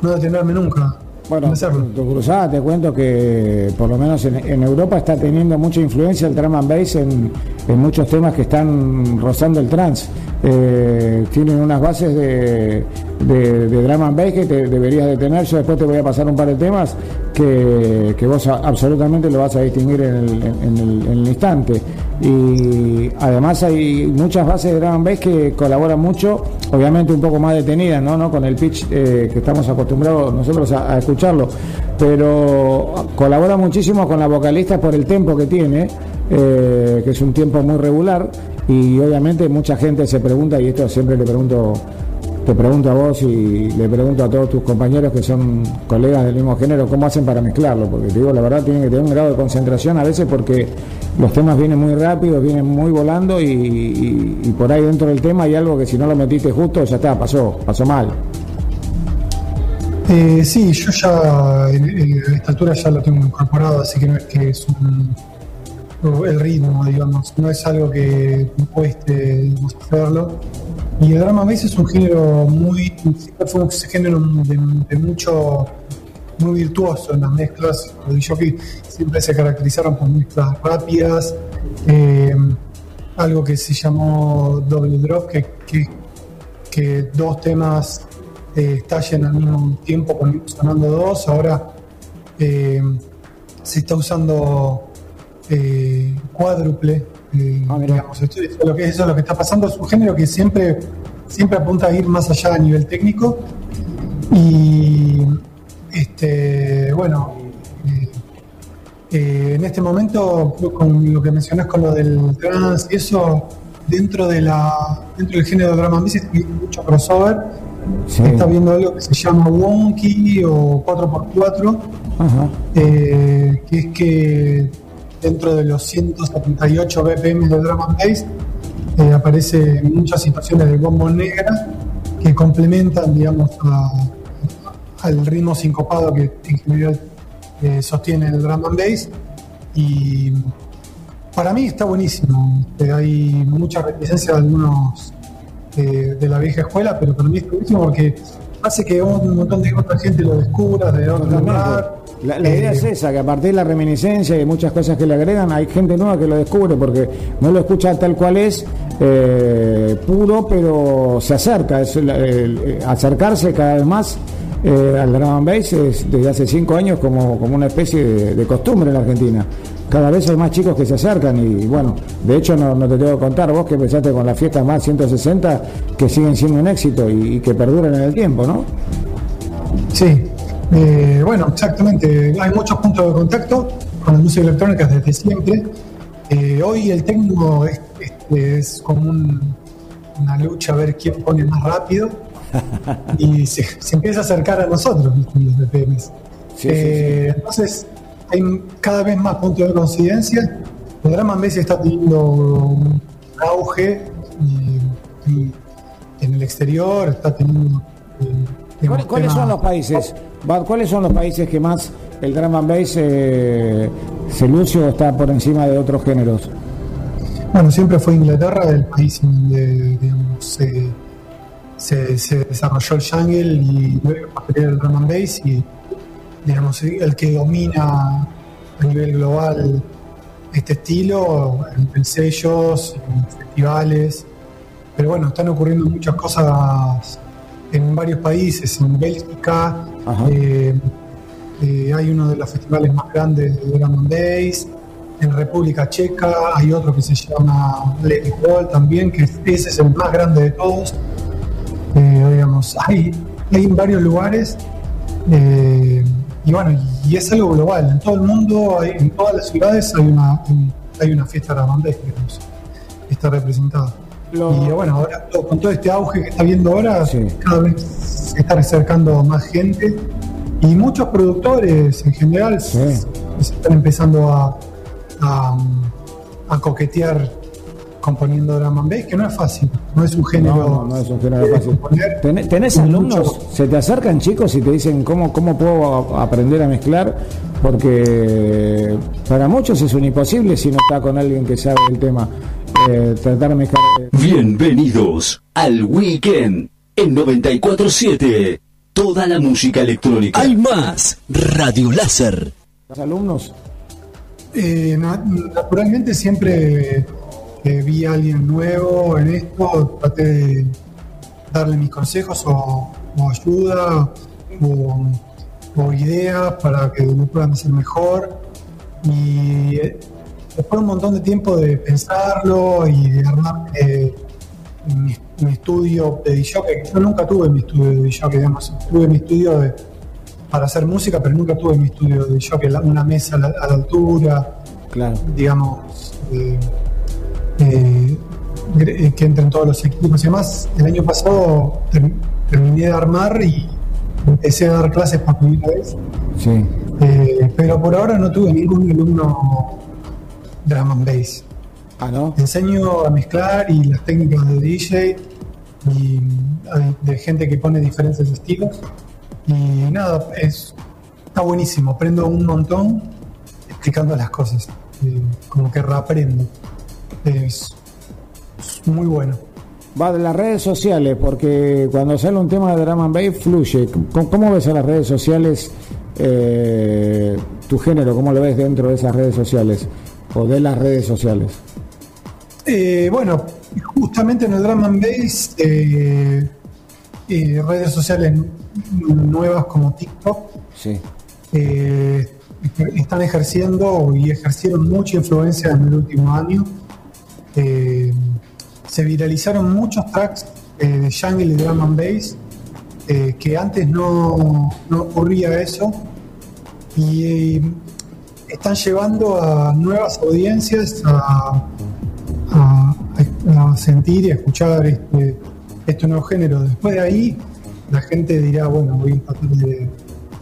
no detenerme nunca. Bueno, tu cruzada te cuento que por lo menos en, Europa está teniendo mucha influencia el drum and bass en, muchos temas que están rozando el trance. Eh, tienen unas bases de, de, drum and bass que te deberías de tener. Yo después te voy a pasar un par de temas que, vos absolutamente lo vas a distinguir en el, instante. Y además hay muchas bases de drum and bass que colaboran mucho, obviamente un poco más detenidas, ¿no? ¿No? Con el pitch eh, que estamos acostumbrados nosotros a, escucharlo, pero colabora muchísimo con la vocalista por el tempo que tiene, eh, que es un tiempo muy regular. Y obviamente mucha gente se pregunta, y esto siempre le pregunto te pregunto a vos y le pregunto a todos tus compañeros que son colegas del mismo género, ¿cómo hacen para mezclarlo? Porque te digo, la verdad, tienen que tener un grado de concentración a veces porque los temas vienen muy rápidos, vienen muy volando y, por ahí dentro del tema hay algo que si no lo metiste justo, ya está, pasó, pasó mal. Eh, sí, yo ya en, esta altura ya lo tengo incorporado, así que no es que es un, el ritmo, digamos, no es algo que cueste hacerlo y el drama bass es un género muy, fue un género de, mucho, muy virtuoso en las mezclas. Los siempre se caracterizaron por mezclas rápidas, eh, algo que se llamó double drop, que, que, dos temas eh, estallen al mismo tiempo sonando dos. Ahora eh, se está usando eh, cuádruple eh, ah, digamos, esto, es lo que, eso es lo que está pasando, es un género que siempre, siempre apunta a ir más allá a nivel técnico. Y este, bueno, eh, eh, en este momento, con lo que mencionás con lo del trans y eso, dentro de la dentro del género de drama hay mucho crossover. Está viendo algo que se llama Wonky o 4x4, que es que dentro de los 178 BPM de drum and bass, eh, aparece muchas situaciones de bombo negra que complementan, digamos, al ritmo sincopado que en general eh, sostiene el drum and bass. Y para mí está buenísimo. Eh, hay mucha reticencia de algunos de la vieja escuela, pero para mí está buenísimo porque hace que un montón de otra gente lo descubra de otro lugar la, idea es esa, que a partir de la reminiscencia y muchas cosas que le agregan, hay gente nueva que lo descubre porque no lo escucha tal cual es, eh, puro, pero se acerca. Es, acercarse cada vez más eh, al drum and bass es, desde hace cinco años como, como una especie de, costumbre en la Argentina. Cada vez hay más chicos que se acercan y bueno, de hecho no, te tengo que contar, vos que empezaste con las fiestas más 160 que siguen siendo un éxito y, y que perduran en el tiempo, ¿no? Sí, eh, bueno, exactamente. Hay muchos puntos de contacto con la música electrónica desde siempre. Eh, hoy el técnico es, como una lucha a ver quién pone más rápido y se, empieza a acercar a nosotros los BPMs. Eh, entonces, hay cada vez más puntos de coincidencia. El drama en está teniendo un auge en el exterior, está teniendo. ¿Cuáles son los países? ¿Cuáles son los países que más el drum and bass se luce o está por encima de otros géneros? Bueno, siempre fue Inglaterra el país donde se, desarrolló el jungle y el drum and bass y digamos, el que domina a nivel global este estilo en, sellos, en festivales. Pero bueno, están ocurriendo muchas cosas en varios países, en Bélgica, eh, eh, hay uno de los festivales más grandes de Drum Days, en República Checa hay otro que se llama Lady Wall también, que ese es el más grande de todos. Eh, digamos, hay, hay en varios lugares y bueno, y es algo global, en todo el mundo, en todas las ciudades hay una, hay una fiesta Drum Days, que está representada. Y bueno, ahora con todo este auge que está viendo ahora, cada vez se está acercando más gente y muchos productores en general se, están empezando a, a, coquetear componiendo drama and bass, que no es fácil, no es un género. No, es un género fácil. ¿Tenés, alumnos? ¿Se te acercan chicos y te dicen cómo, cómo puedo aprender a mezclar? Porque para muchos es un imposible si no está con alguien que sabe el tema. Eh, tratar de mezclar. Eh. Bienvenidos al weekend en 947. Toda la música electrónica. Hay más. Radio Láser. ¿Los alumnos? Eh, naturalmente siempre vi a alguien nuevo en esto, traté de darle mis consejos o, ayuda o, ideas para que lo puedan hacer mejor. Y eh, después de un montón de tiempo de pensarlo y de armar eh, mi, estudio de DJ, yo nunca tuve mi estudio de DJ, digamos, tuve mi estudio para hacer música, pero nunca tuve mi estudio de DJ, una mesa a la, altura, claro. digamos. Eh, eh, que entren todos los equipos y demás. El año pasado terminé de armar y empecé a dar clases por primera vez. Sí. Eh, pero por ahora no tuve ningún alumno drum and bass. Ah, ¿no? Enseño a mezclar y las técnicas de DJ y de gente que pone diferentes estilos. Y nada, es, está buenísimo. Aprendo un montón explicando las cosas. Eh, como que reaprendo es muy bueno. Va de las redes sociales, porque cuando sale un tema de Drama and Bass fluye. ¿Cómo, ves en las redes sociales eh, tu género? ¿Cómo lo ves dentro de esas redes sociales o de las redes sociales? Eh, bueno, justamente en el Drama and Bass, eh, redes sociales nuevas como TikTok están ejerciendo y ejercieron mucha influencia en el último año. Eh, se viralizaron muchos tracks eh, de jungle y drum and bass eh, que antes no, ocurría eso. Y están llevando a nuevas audiencias a, sentir y a escuchar este, este nuevo género. Después de ahí, la gente dirá, bueno, voy a tratar de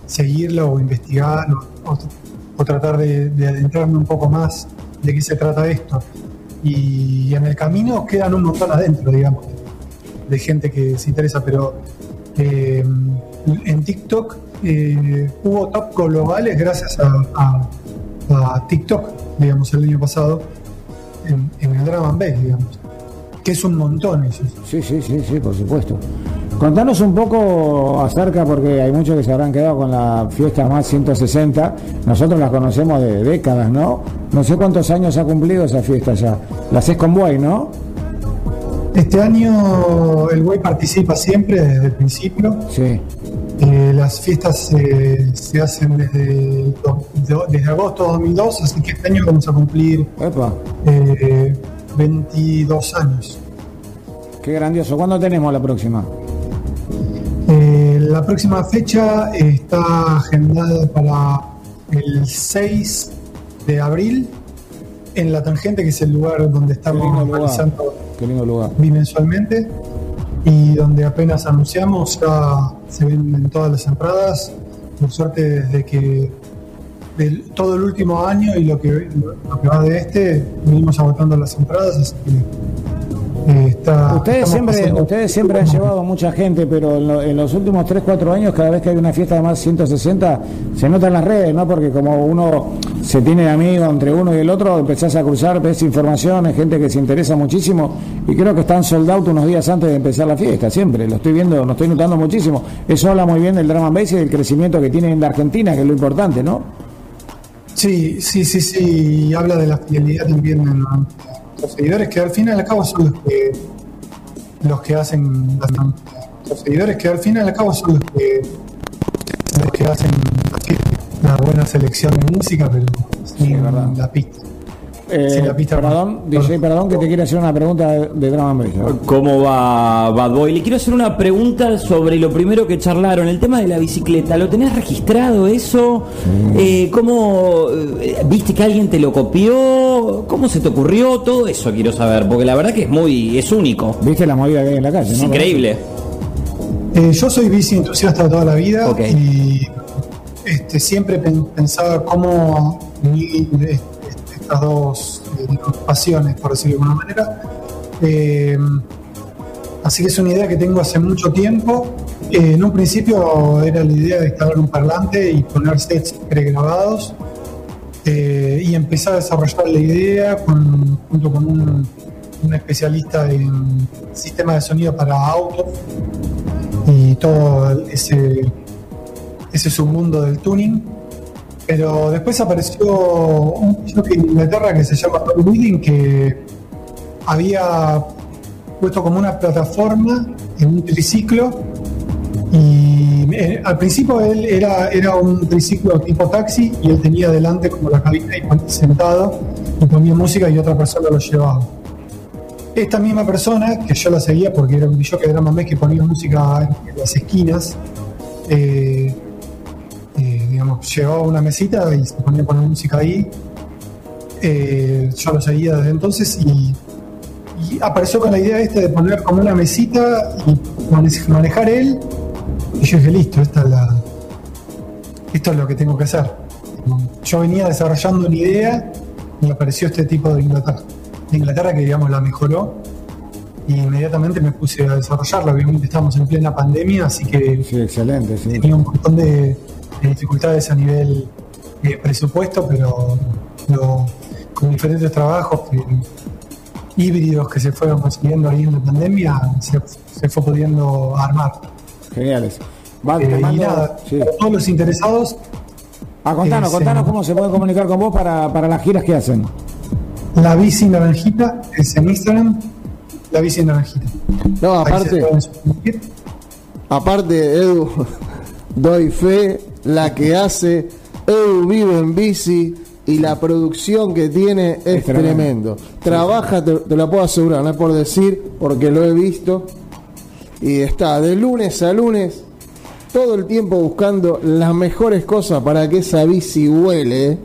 seguirlo o investigar o, tratar de, de, adentrarme un poco más de qué se trata esto y en el camino quedan un montón adentro, digamos, de gente que se interesa, pero eh, en TikTok eh, hubo top globales gracias a, TikTok, digamos, el año pasado, en, el Dragon Base, digamos, que es un montón eso. Sí, sí, sí, sí, por supuesto. Contanos un poco acerca, porque hay muchos que se habrán quedado con la fiesta más 160. Nosotros las conocemos de décadas, ¿no? No sé cuántos años ha cumplido esa fiesta ya. La haces con Buey, ¿no? Este año el Buey participa siempre desde el principio. Sí. Eh, las fiestas se hacen desde, desde agosto de 2002, así que este año vamos a cumplir 22 eh, años. Qué grandioso. ¿Cuándo tenemos la próxima? Eh, la próxima fecha está agendada para el 6 de abril en La Tangente, que es el lugar donde estamos realizando bimensualmente y donde apenas anunciamos ya se venden todas las entradas. Por suerte, desde que todo el último año y lo que, lo que va de este, venimos agotando las entradas, así que ustedes siempre, ustedes siempre han llevado mucha gente, pero en, los últimos 3, 4 años, cada vez que hay una fiesta de más de 160, se nota en las redes, ¿no? Porque como uno se tiene amigos entre uno y el otro, empezás a cruzar, ves información, hay gente que se interesa muchísimo, y creo que están sold out unos días antes de empezar la fiesta, siempre, lo estoy viendo, lo estoy notando muchísimo. Eso habla muy bien del drama base y del crecimiento que tiene en la Argentina, que es lo importante, ¿no? Sí, sí, sí, sí, y habla de la fidelidad también en los seguidores que al final y al cabo son los que los que hacen los seguidores que al final y al cabo son los que los que hacen una buena selección de música pero sin la pista eh, perdón, DJ, perdón, que te quiero hacer una pregunta de, de Drama ¿Cómo va Bad Boy? Le quiero hacer una pregunta sobre lo primero que charlaron, el tema de la bicicleta. ¿Lo tenés registrado eso? Eh, ¿Cómo eh, viste que alguien te lo copió? ¿Cómo se te ocurrió? Todo eso quiero saber, porque la verdad que es muy, es único. ¿Viste la movida que hay en la calle? Es increíble. yo soy bici entusiasta toda la vida y este, siempre pensaba cómo estas dos eh, pasiones, por decirlo de alguna manera, Eh, así que es una idea que tengo hace mucho tiempo. Eh, en un principio era la idea de instalar un parlante y poner sets pregrabados eh, y empezar a desarrollar la idea junto con un, especialista en sistema de sonido para autos y todo ese, ese submundo del tuning. Pero después apareció un que en Inglaterra que se llama Reading que había puesto como una plataforma en un triciclo y eh, al principio él era, era un triciclo tipo taxi y él tenía delante como la cabina y sentado y ponía música y otra persona lo llevaba. Esta misma persona, que yo la seguía porque era un yo que era más que ponía música en las esquinas, eh, eh, digamos, llevaba una mesita y se ponía a poner música ahí. yo lo seguía desde entonces y, y apareció con la idea esta de poner como una mesita y manejar él y yo dije, listo, esta es la, esto es lo que tengo que hacer. Yo venía desarrollando una idea y apareció este tipo de Inglaterra. De Inglaterra que, digamos, la mejoró y inmediatamente me puse a desarrollarla. Obviamente estamos en plena pandemia, así que sí, excelente, tenía un montón de, dificultades a nivel de presupuesto, pero con diferentes trabajos híbridos que se fueron consiguiendo ahí en la pandemia, se fue pudiendo armar. Geniales. Eh, todos los interesados. Ah, contanos, contanos cómo se pueden comunicar con vos para, las giras que hacen. La bici naranjita es en Instagram, la bici naranjita. No, aparte, aparte, Edu, doy fe, la que hace, Edu vive en bici y la producción que tiene es, tremendo. Trabaja, te, te, lo puedo asegurar, no es por decir, porque lo he visto y está de lunes a lunes todo el tiempo buscando las mejores cosas para que esa bici huele.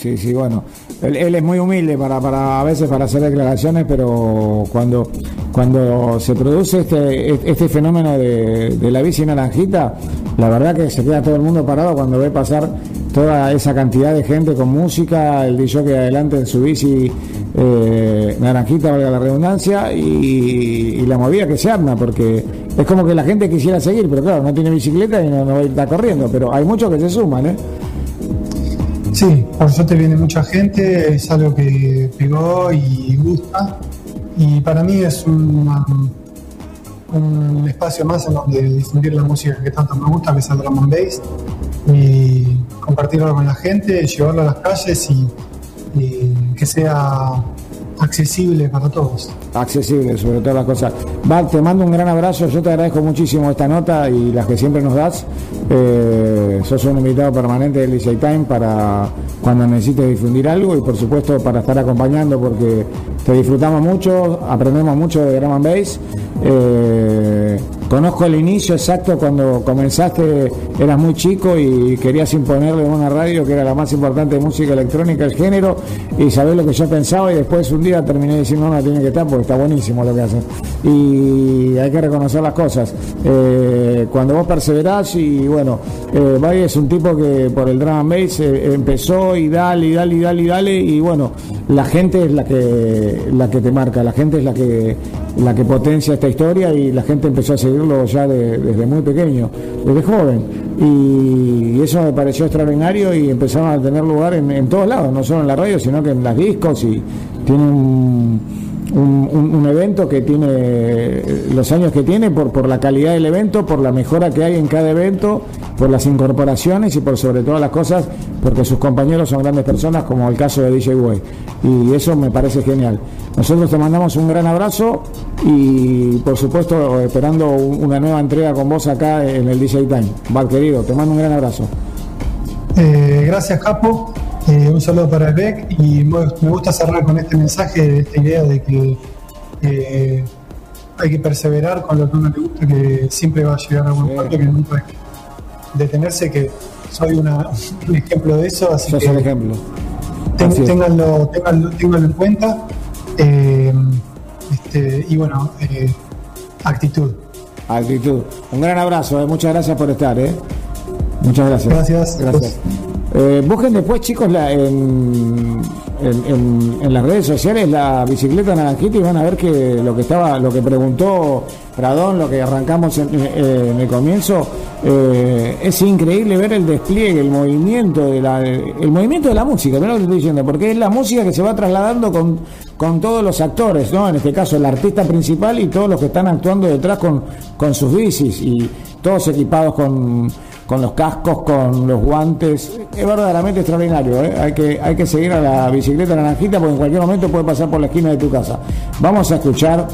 Sí, sí, bueno. Él, es muy humilde para, para a veces para hacer declaraciones, pero cuando, cuando se produce este, este fenómeno de, la bici naranjita, la verdad que se queda todo el mundo parado cuando ve pasar toda esa cantidad de gente con música, el DJ que adelante en su bici eh, naranjita, valga la redundancia, y, la movida que se arma, porque es como que la gente quisiera seguir, pero claro, no tiene bicicleta y no, no está corriendo, pero hay muchos que se suman, ¿eh? Sí, por suerte viene mucha gente, es algo que pegó y gusta, y para mí es un, espacio más en donde difundir la música que tanto me gusta, que es el drum and bass, y compartirlo con la gente, llevarlo a las calles y que sea accesible para todos. Accesible, sobre todas las cosas. Val, te mando un gran abrazo, yo te agradezco muchísimo esta nota y las que siempre nos das. Eh, sos un invitado permanente del DJ Time para cuando necesites difundir algo y por supuesto para estar acompañando porque te disfrutamos mucho, aprendemos mucho de Drum and. Eh, conozco el inicio exacto cuando comenzaste, eras muy chico y querías imponerle una radio que era la más importante de música electrónica, el género, y sabés lo que yo pensaba y después un día terminé diciendo no, tiene que estar porque está buenísimo lo que hacen. Y hay que reconocer las cosas. Eh, cuando vos perseverás y bueno, eh, es un tipo que por el drum and bass eh, empezó y dale y dale y dale y dale y bueno, la gente es la que la que te marca, la gente es la que la que potencia esta historia y la gente empezó a seguirlo ya desde muy pequeño, desde joven. Y, eso me pareció extraordinario y empezaron a tener lugar en, todos lados, no solo en la radio, sino que en las discos y tiene un, un, evento que tiene los años que tiene por, por la calidad del evento, por la mejora que hay en cada evento, por las incorporaciones y por sobre todas las cosas, porque sus compañeros son grandes personas, como el caso de DJ Way. Y eso me parece genial. Nosotros te mandamos un gran abrazo y por supuesto esperando una nueva entrega con vos acá en el DJ Time. Val querido, te mando un gran abrazo. Eh, gracias Capo, eh, un saludo para el BEC y me gusta cerrar con este mensaje, esta idea de que eh, hay que perseverar con lo que uno le gusta, que siempre va a llegar a buen puerto, que nunca que detenerse, que soy un ejemplo de eso, así que ejemplo. ténganlo, en cuenta. Eh, este, y bueno, eh, actitud. Actitud. Un gran abrazo, eh. muchas gracias por estar. Eh. Muchas gracias. Gracias. Gracias. Busquen después, chicos, la, en en, las redes sociales la bicicleta naranjita y van a ver que lo que estaba, lo que preguntó Pradón, lo que arrancamos en, eh, el comienzo, eh, es increíble ver el despliegue, el movimiento de la, el movimiento de la música, lo estoy diciendo, porque es la música que se va trasladando con, con todos los actores, ¿no? En este caso el artista principal y todos los que están actuando detrás con, con sus bicis y todos equipados con con los cascos, con los guantes. Es verdaderamente extraordinario. ¿eh? Hay, que, hay que seguir a la bicicleta naranjita porque en cualquier momento puede pasar por la esquina de tu casa. Vamos a escuchar,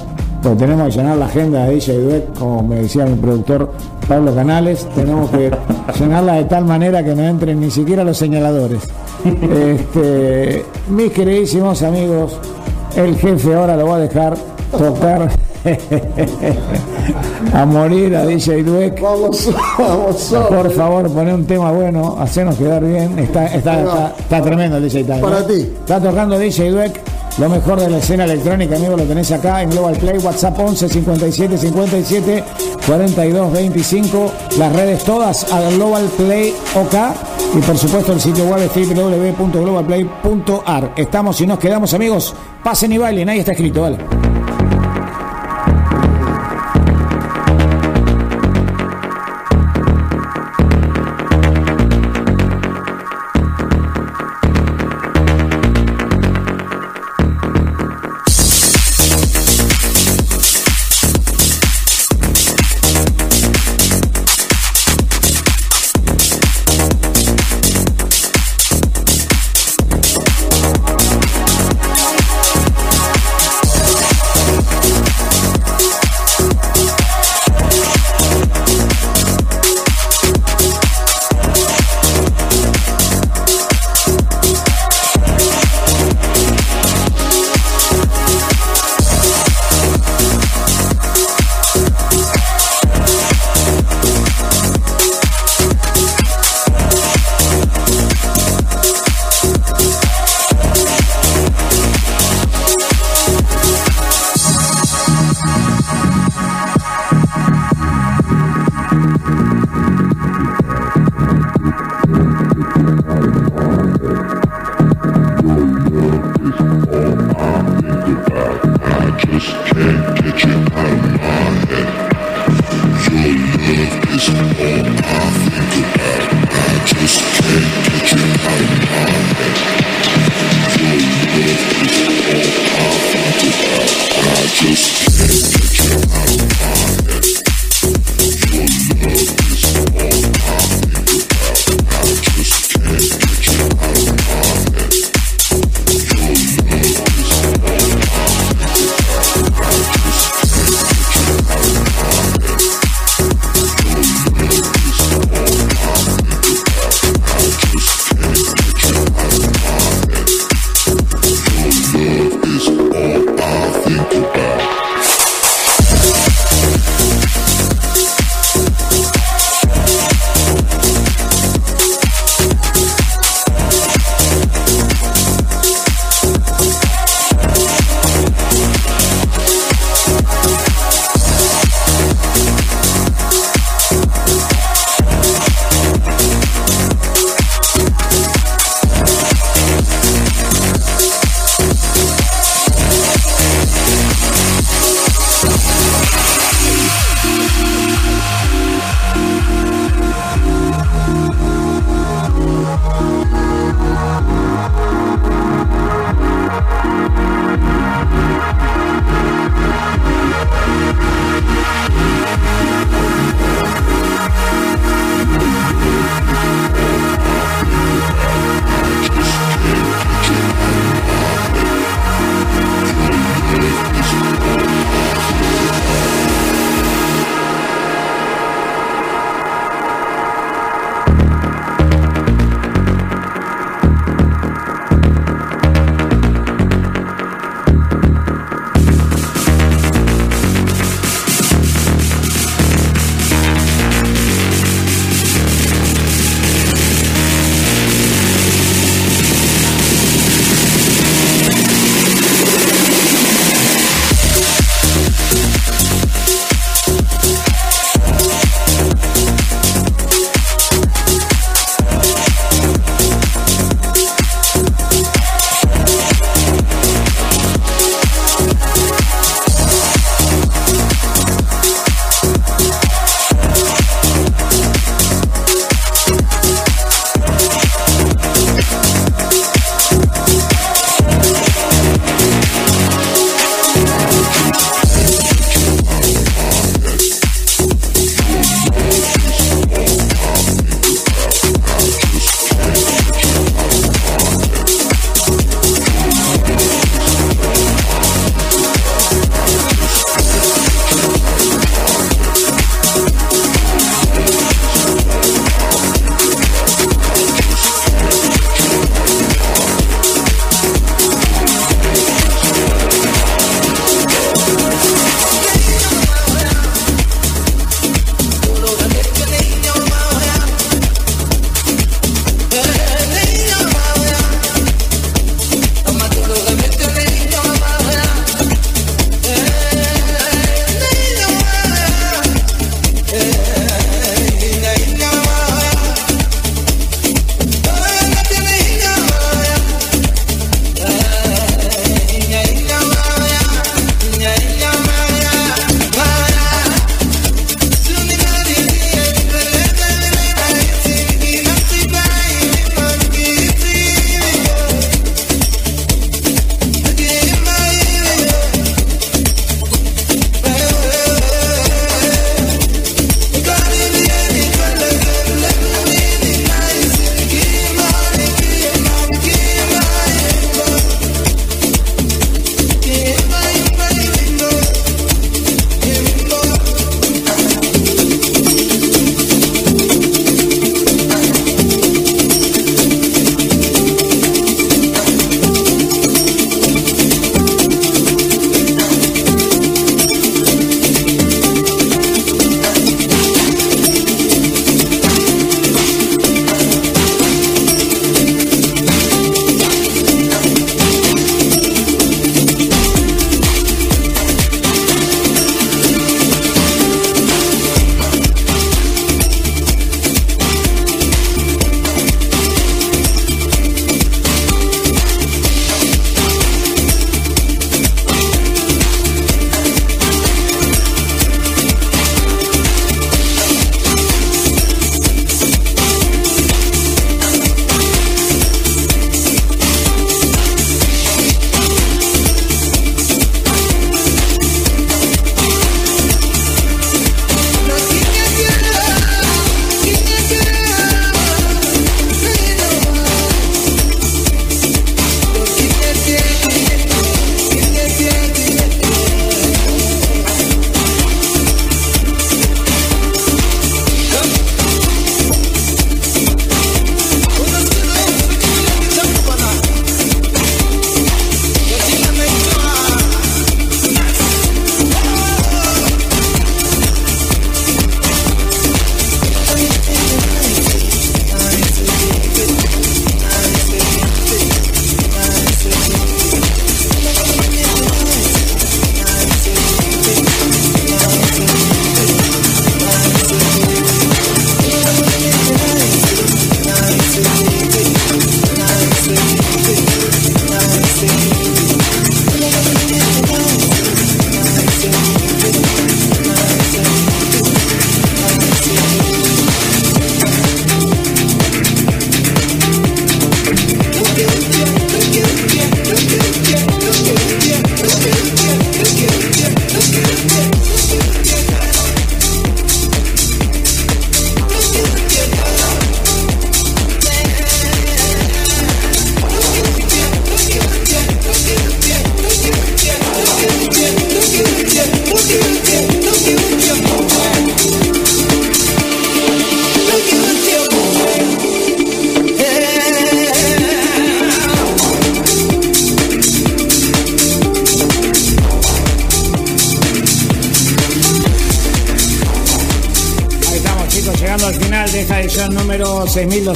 pues tenemos que llenar la agenda de DJ Duet, como me decía mi productor Pablo Canales. Tenemos que llenarla de tal manera que no entren ni siquiera los señaladores. Este, mis queridísimos amigos, el jefe ahora lo va a dejar tocar. a morir a DJ Dweck. Vamos, vamos, Por favor, poné un tema bueno, hacernos quedar bien. Está, está, está, tremendo el DJ Time. Para ti. Está tocando DJ Dweck. Lo mejor de la escena electrónica, amigo, lo tenés acá en Global Play, WhatsApp 11 57 57 42 25, las redes todas a Global Play OK y por supuesto el sitio web www.globalplay.ar. Estamos y nos quedamos, amigos. Pasen y bailen, ahí está escrito, vale.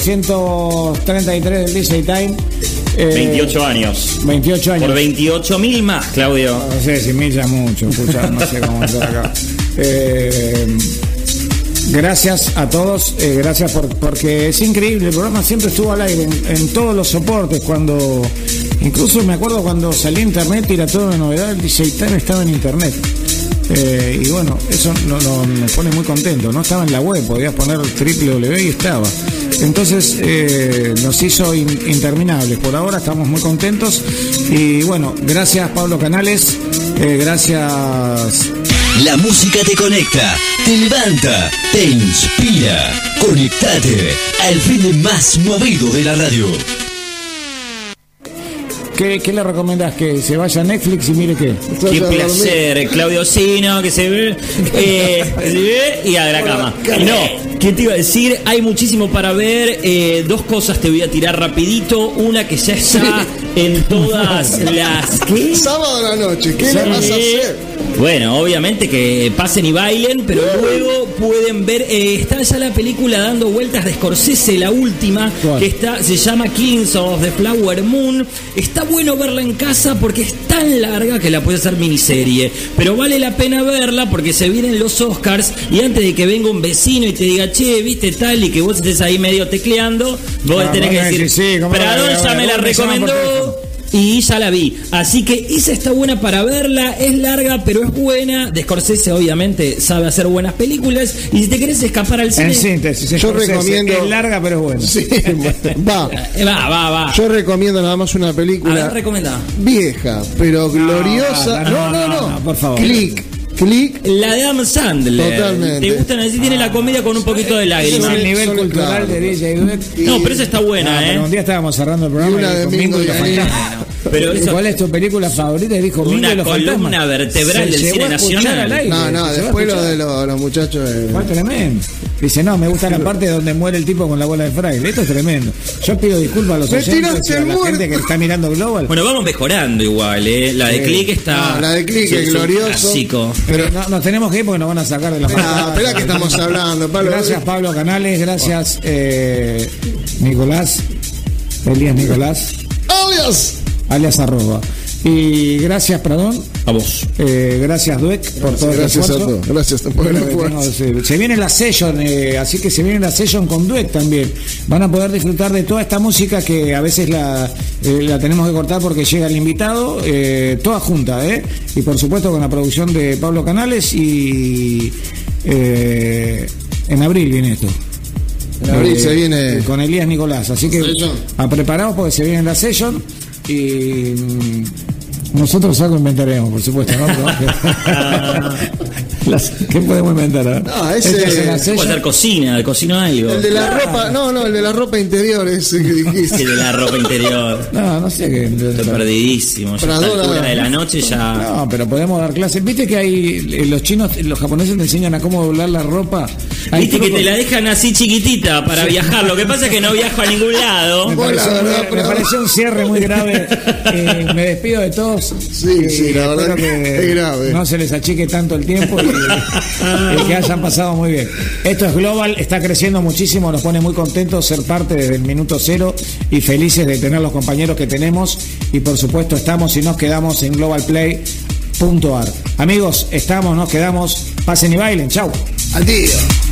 6233 del DJ Time. 28 años. 28 años. Por 28 mil más, Claudio. No sé si mil ya mucho, no sé cómo entrar acá. Eh, gracias a todos, eh, gracias por, porque es increíble, el programa siempre estuvo al aire en, todos los soportes, cuando incluso me acuerdo cuando salí a internet y era toda una novedad, el DJ Time estaba en internet. Eh, y bueno, eso no, nos pone muy contento. No estaba en la web, podías poner www y estaba. Entonces eh, nos hizo interminables. Por ahora estamos muy contentos. Y bueno, gracias Pablo Canales. Eh, gracias. La música te conecta, te levanta, te inspira. Conectate al fin más movido de la radio. ¿Qué, le recomendás? ¿Que se vaya a Netflix y mire qué? Qué placer, Claudio Sino, que se ve, eh, y a la cama. No, ¿qué te iba a decir? Hay muchísimo para ver. Eh, dos cosas te voy a tirar rapidito. Una que ya está en todas las... ¿Qué? Sábado a la noche, ¿qué le vas a hacer? Bueno, obviamente que pasen y bailen, pero luego pueden ver, eh, está ya la película dando vueltas de Scorsese, la última, que está, se llama Kings of the Flower Moon. Está bueno verla en casa porque es tan larga que la puede hacer miniserie, pero vale la pena verla porque se vienen los Oscars y antes de que venga un vecino y te diga, che, viste tal, y que vos estés ahí medio tecleando, vos ah, tenés que decir, sí, Pradón ya me la recomendó y ya la vi. Así que esa está buena para verla, es larga, pero es buena. De Scorsese, obviamente, sabe hacer buenas películas. Y si te querés escapar al cine. En síntesis, yo recomiendo. Es larga, pero es buena. Sí, va. va, va, va. Yo recomiendo nada más una película. A Vieja, pero gloriosa. No, no, no. por favor. Click. Click. La de Adam Sandler. Totalmente. ¿Te gustan así? Tiene la comedia con un poquito de lágrimas. Es el nivel cultural de DJ No, pero esa está buena, ¿eh? un día estábamos cerrando el programa y, una de Mingo y, pero ¿Cuál es tu película favorita? Dijo Una Mingo columna vertebral del cine nacional. No, no, después lo de los, muchachos. Fue tremendo. Dice, no, me gusta la parte donde muere el tipo con la bola de fraile. Esto es tremendo. Yo pido disculpas a los oyentes y a la gente que está mirando Global. Bueno, vamos mejorando igual, ¿eh? La de Click está... la de Click es glorioso. Pero no, nos tenemos que ir porque nos van a sacar de la Ah, espera que estamos hablando, Pablo. Gracias, Pablo Canales. Gracias, eh, Nicolás. Elías Nicolás. Alias. Alias arroba. Y gracias, perdón. A vos. Eh, gracias, Duec, por todo Gracias a todos. Gracias por el Se viene la session, eh, así que se viene la session con Duec también. Van a poder disfrutar de toda esta música que a veces la, eh, la tenemos que cortar porque llega el invitado, toda junta, ¿eh? Y por supuesto con la producción de Pablo Canales y en abril viene esto. En abril se viene. Con Elías Nicolás. Así que a preparados porque se viene la session y nosotros algo inventaremos, por supuesto, ¿no? ¿Qué podemos inventar? No, ese puede ser cocina, cocino algo. El de la ropa, no, no, el de la ropa interior ese que dijiste. El de la ropa interior. No, no sé qué. Estoy perdidísimo. Ya a de la noche ya. No, pero podemos dar clases. Viste que hay los chinos, los japoneses te enseñan a cómo doblar la ropa. Viste que te la dejan así chiquitita para viajar. Lo que pasa es que no viajo a ningún lado. Me pareció, un cierre muy grave. Eh, me despido de todos. Sí, sí, la verdad que es grave. No se les achique tanto el tiempo. Y, y que hayan pasado muy bien. Esto es Global, está creciendo muchísimo, nos pone muy contentos ser parte desde el minuto cero y felices de tener los compañeros que tenemos y por supuesto estamos y nos quedamos en globalplay.ar. Amigos, estamos, nos quedamos, pasen y bailen, chau. Adiós. ¿Cómo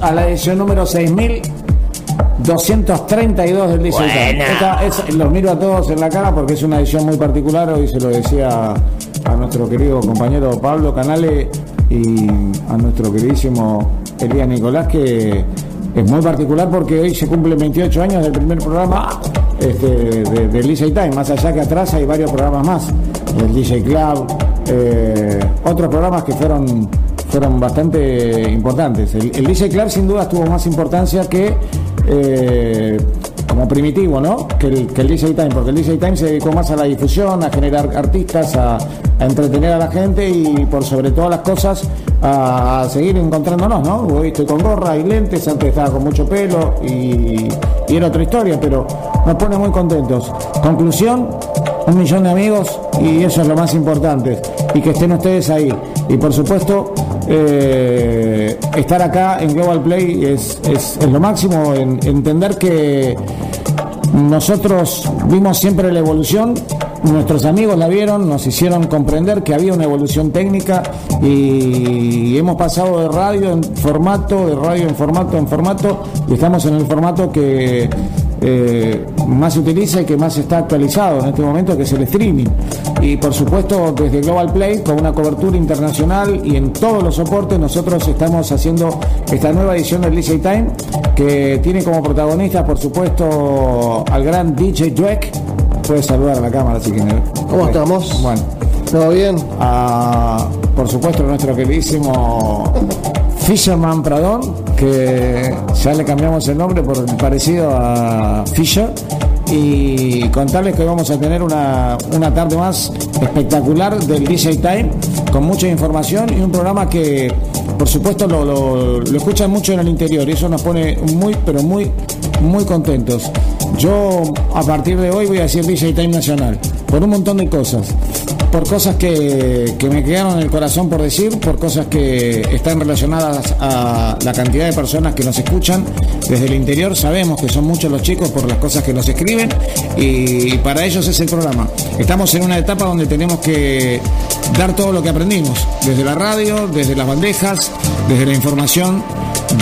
A la edición número 6232 del DJ los miro a todos en la cara porque es una edición muy particular, hoy se lo decía a nuestro querido compañero Pablo Canale y a nuestro queridísimo Elías Nicolás que es muy particular porque hoy se cumplen 28 años del primer programa este, de, del DJ Time, más allá que atrás hay varios programas más, el DJ Club, eh, otros programas que fueron fueron bastante importantes. El, DJ Club sin duda tuvo más importancia que eh, como primitivo, ¿no? Que el, que el DJ Time, porque el DJ Time se dedicó más a la difusión, a generar artistas, a, entretener a la gente y por sobre todas las cosas a, seguir encontrándonos, ¿no? Hoy estoy con gorra y lentes, antes estaba con mucho pelo y, y era otra historia, pero nos pone muy contentos. Conclusión, un millón de amigos y eso es lo más importante. Y que estén ustedes ahí. Y por supuesto, eh, estar acá en Global Play es, lo máximo, en, entender que nosotros vimos siempre la evolución, nuestros amigos la vieron, nos hicieron comprender que había una evolución técnica y hemos pasado de radio en formato, de radio en formato, en formato, y estamos en el formato que eh, más se utiliza y que más está actualizado en este momento, que es el streaming. Y por supuesto, desde Global Play, con una cobertura internacional y en todos los soportes, nosotros estamos haciendo esta nueva edición del DJ Time, que tiene como protagonista, por supuesto, al gran DJ Dweck. Puedes saludar a la cámara si quieres. ¿Cómo estamos? Bueno. ¿Todo bien? Ah, por supuesto, nuestro queridísimo Fisherman Pradón, que ya le cambiamos el nombre por parecido a Fisher. Y contarles que vamos a tener una, tarde más espectacular del DJ Time, con mucha información y un programa que, por supuesto, lo, lo, lo escuchan mucho en el interior y eso nos pone muy, pero muy, muy contentos. Yo a partir de hoy voy a decir DJ Time Nacional, por un montón de cosas por cosas que, me quedaron en el corazón por decir, por cosas que están relacionadas a la cantidad de personas que nos escuchan desde el interior. Sabemos que son muchos los chicos por las cosas que nos escriben y para ellos es el programa. Estamos en una etapa donde tenemos que dar todo lo que aprendimos, desde la radio, desde las bandejas, desde la información,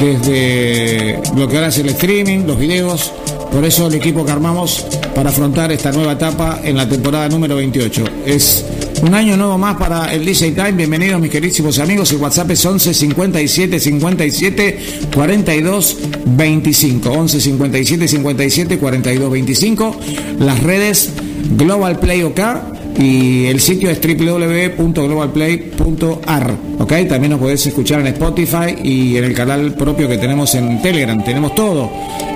desde lo que ahora es el streaming, los videos. Por eso el equipo que armamos para afrontar esta nueva etapa en la temporada número 28. Es un año nuevo más para el DJ Time. Bienvenidos mis queridísimos amigos. El WhatsApp es 11 57 57 42 25. 11 57 57 42 25. Las redes Global Play OK y el sitio es www.globalplay.ar. ¿Ok? También nos podés escuchar en Spotify y en el canal propio que tenemos en Telegram. Tenemos todo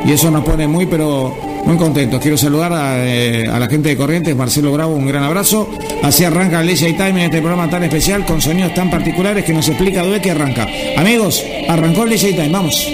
y eso nos pone muy, pero muy contentos. Quiero saludar eh, a, la gente de Corrientes, Marcelo Bravo, un gran abrazo. Así arranca el DJ Time en este programa tan especial con sonidos tan particulares que nos explica Due que arranca. Amigos, arrancó el DJ Time, vamos.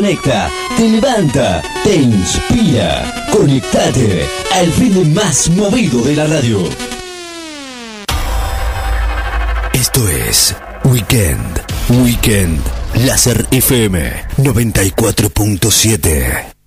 Conecta, te levanta, te inspira. Conectate al fin más movido de la radio. Esto es Weekend, Weekend, Láser FM 94.7.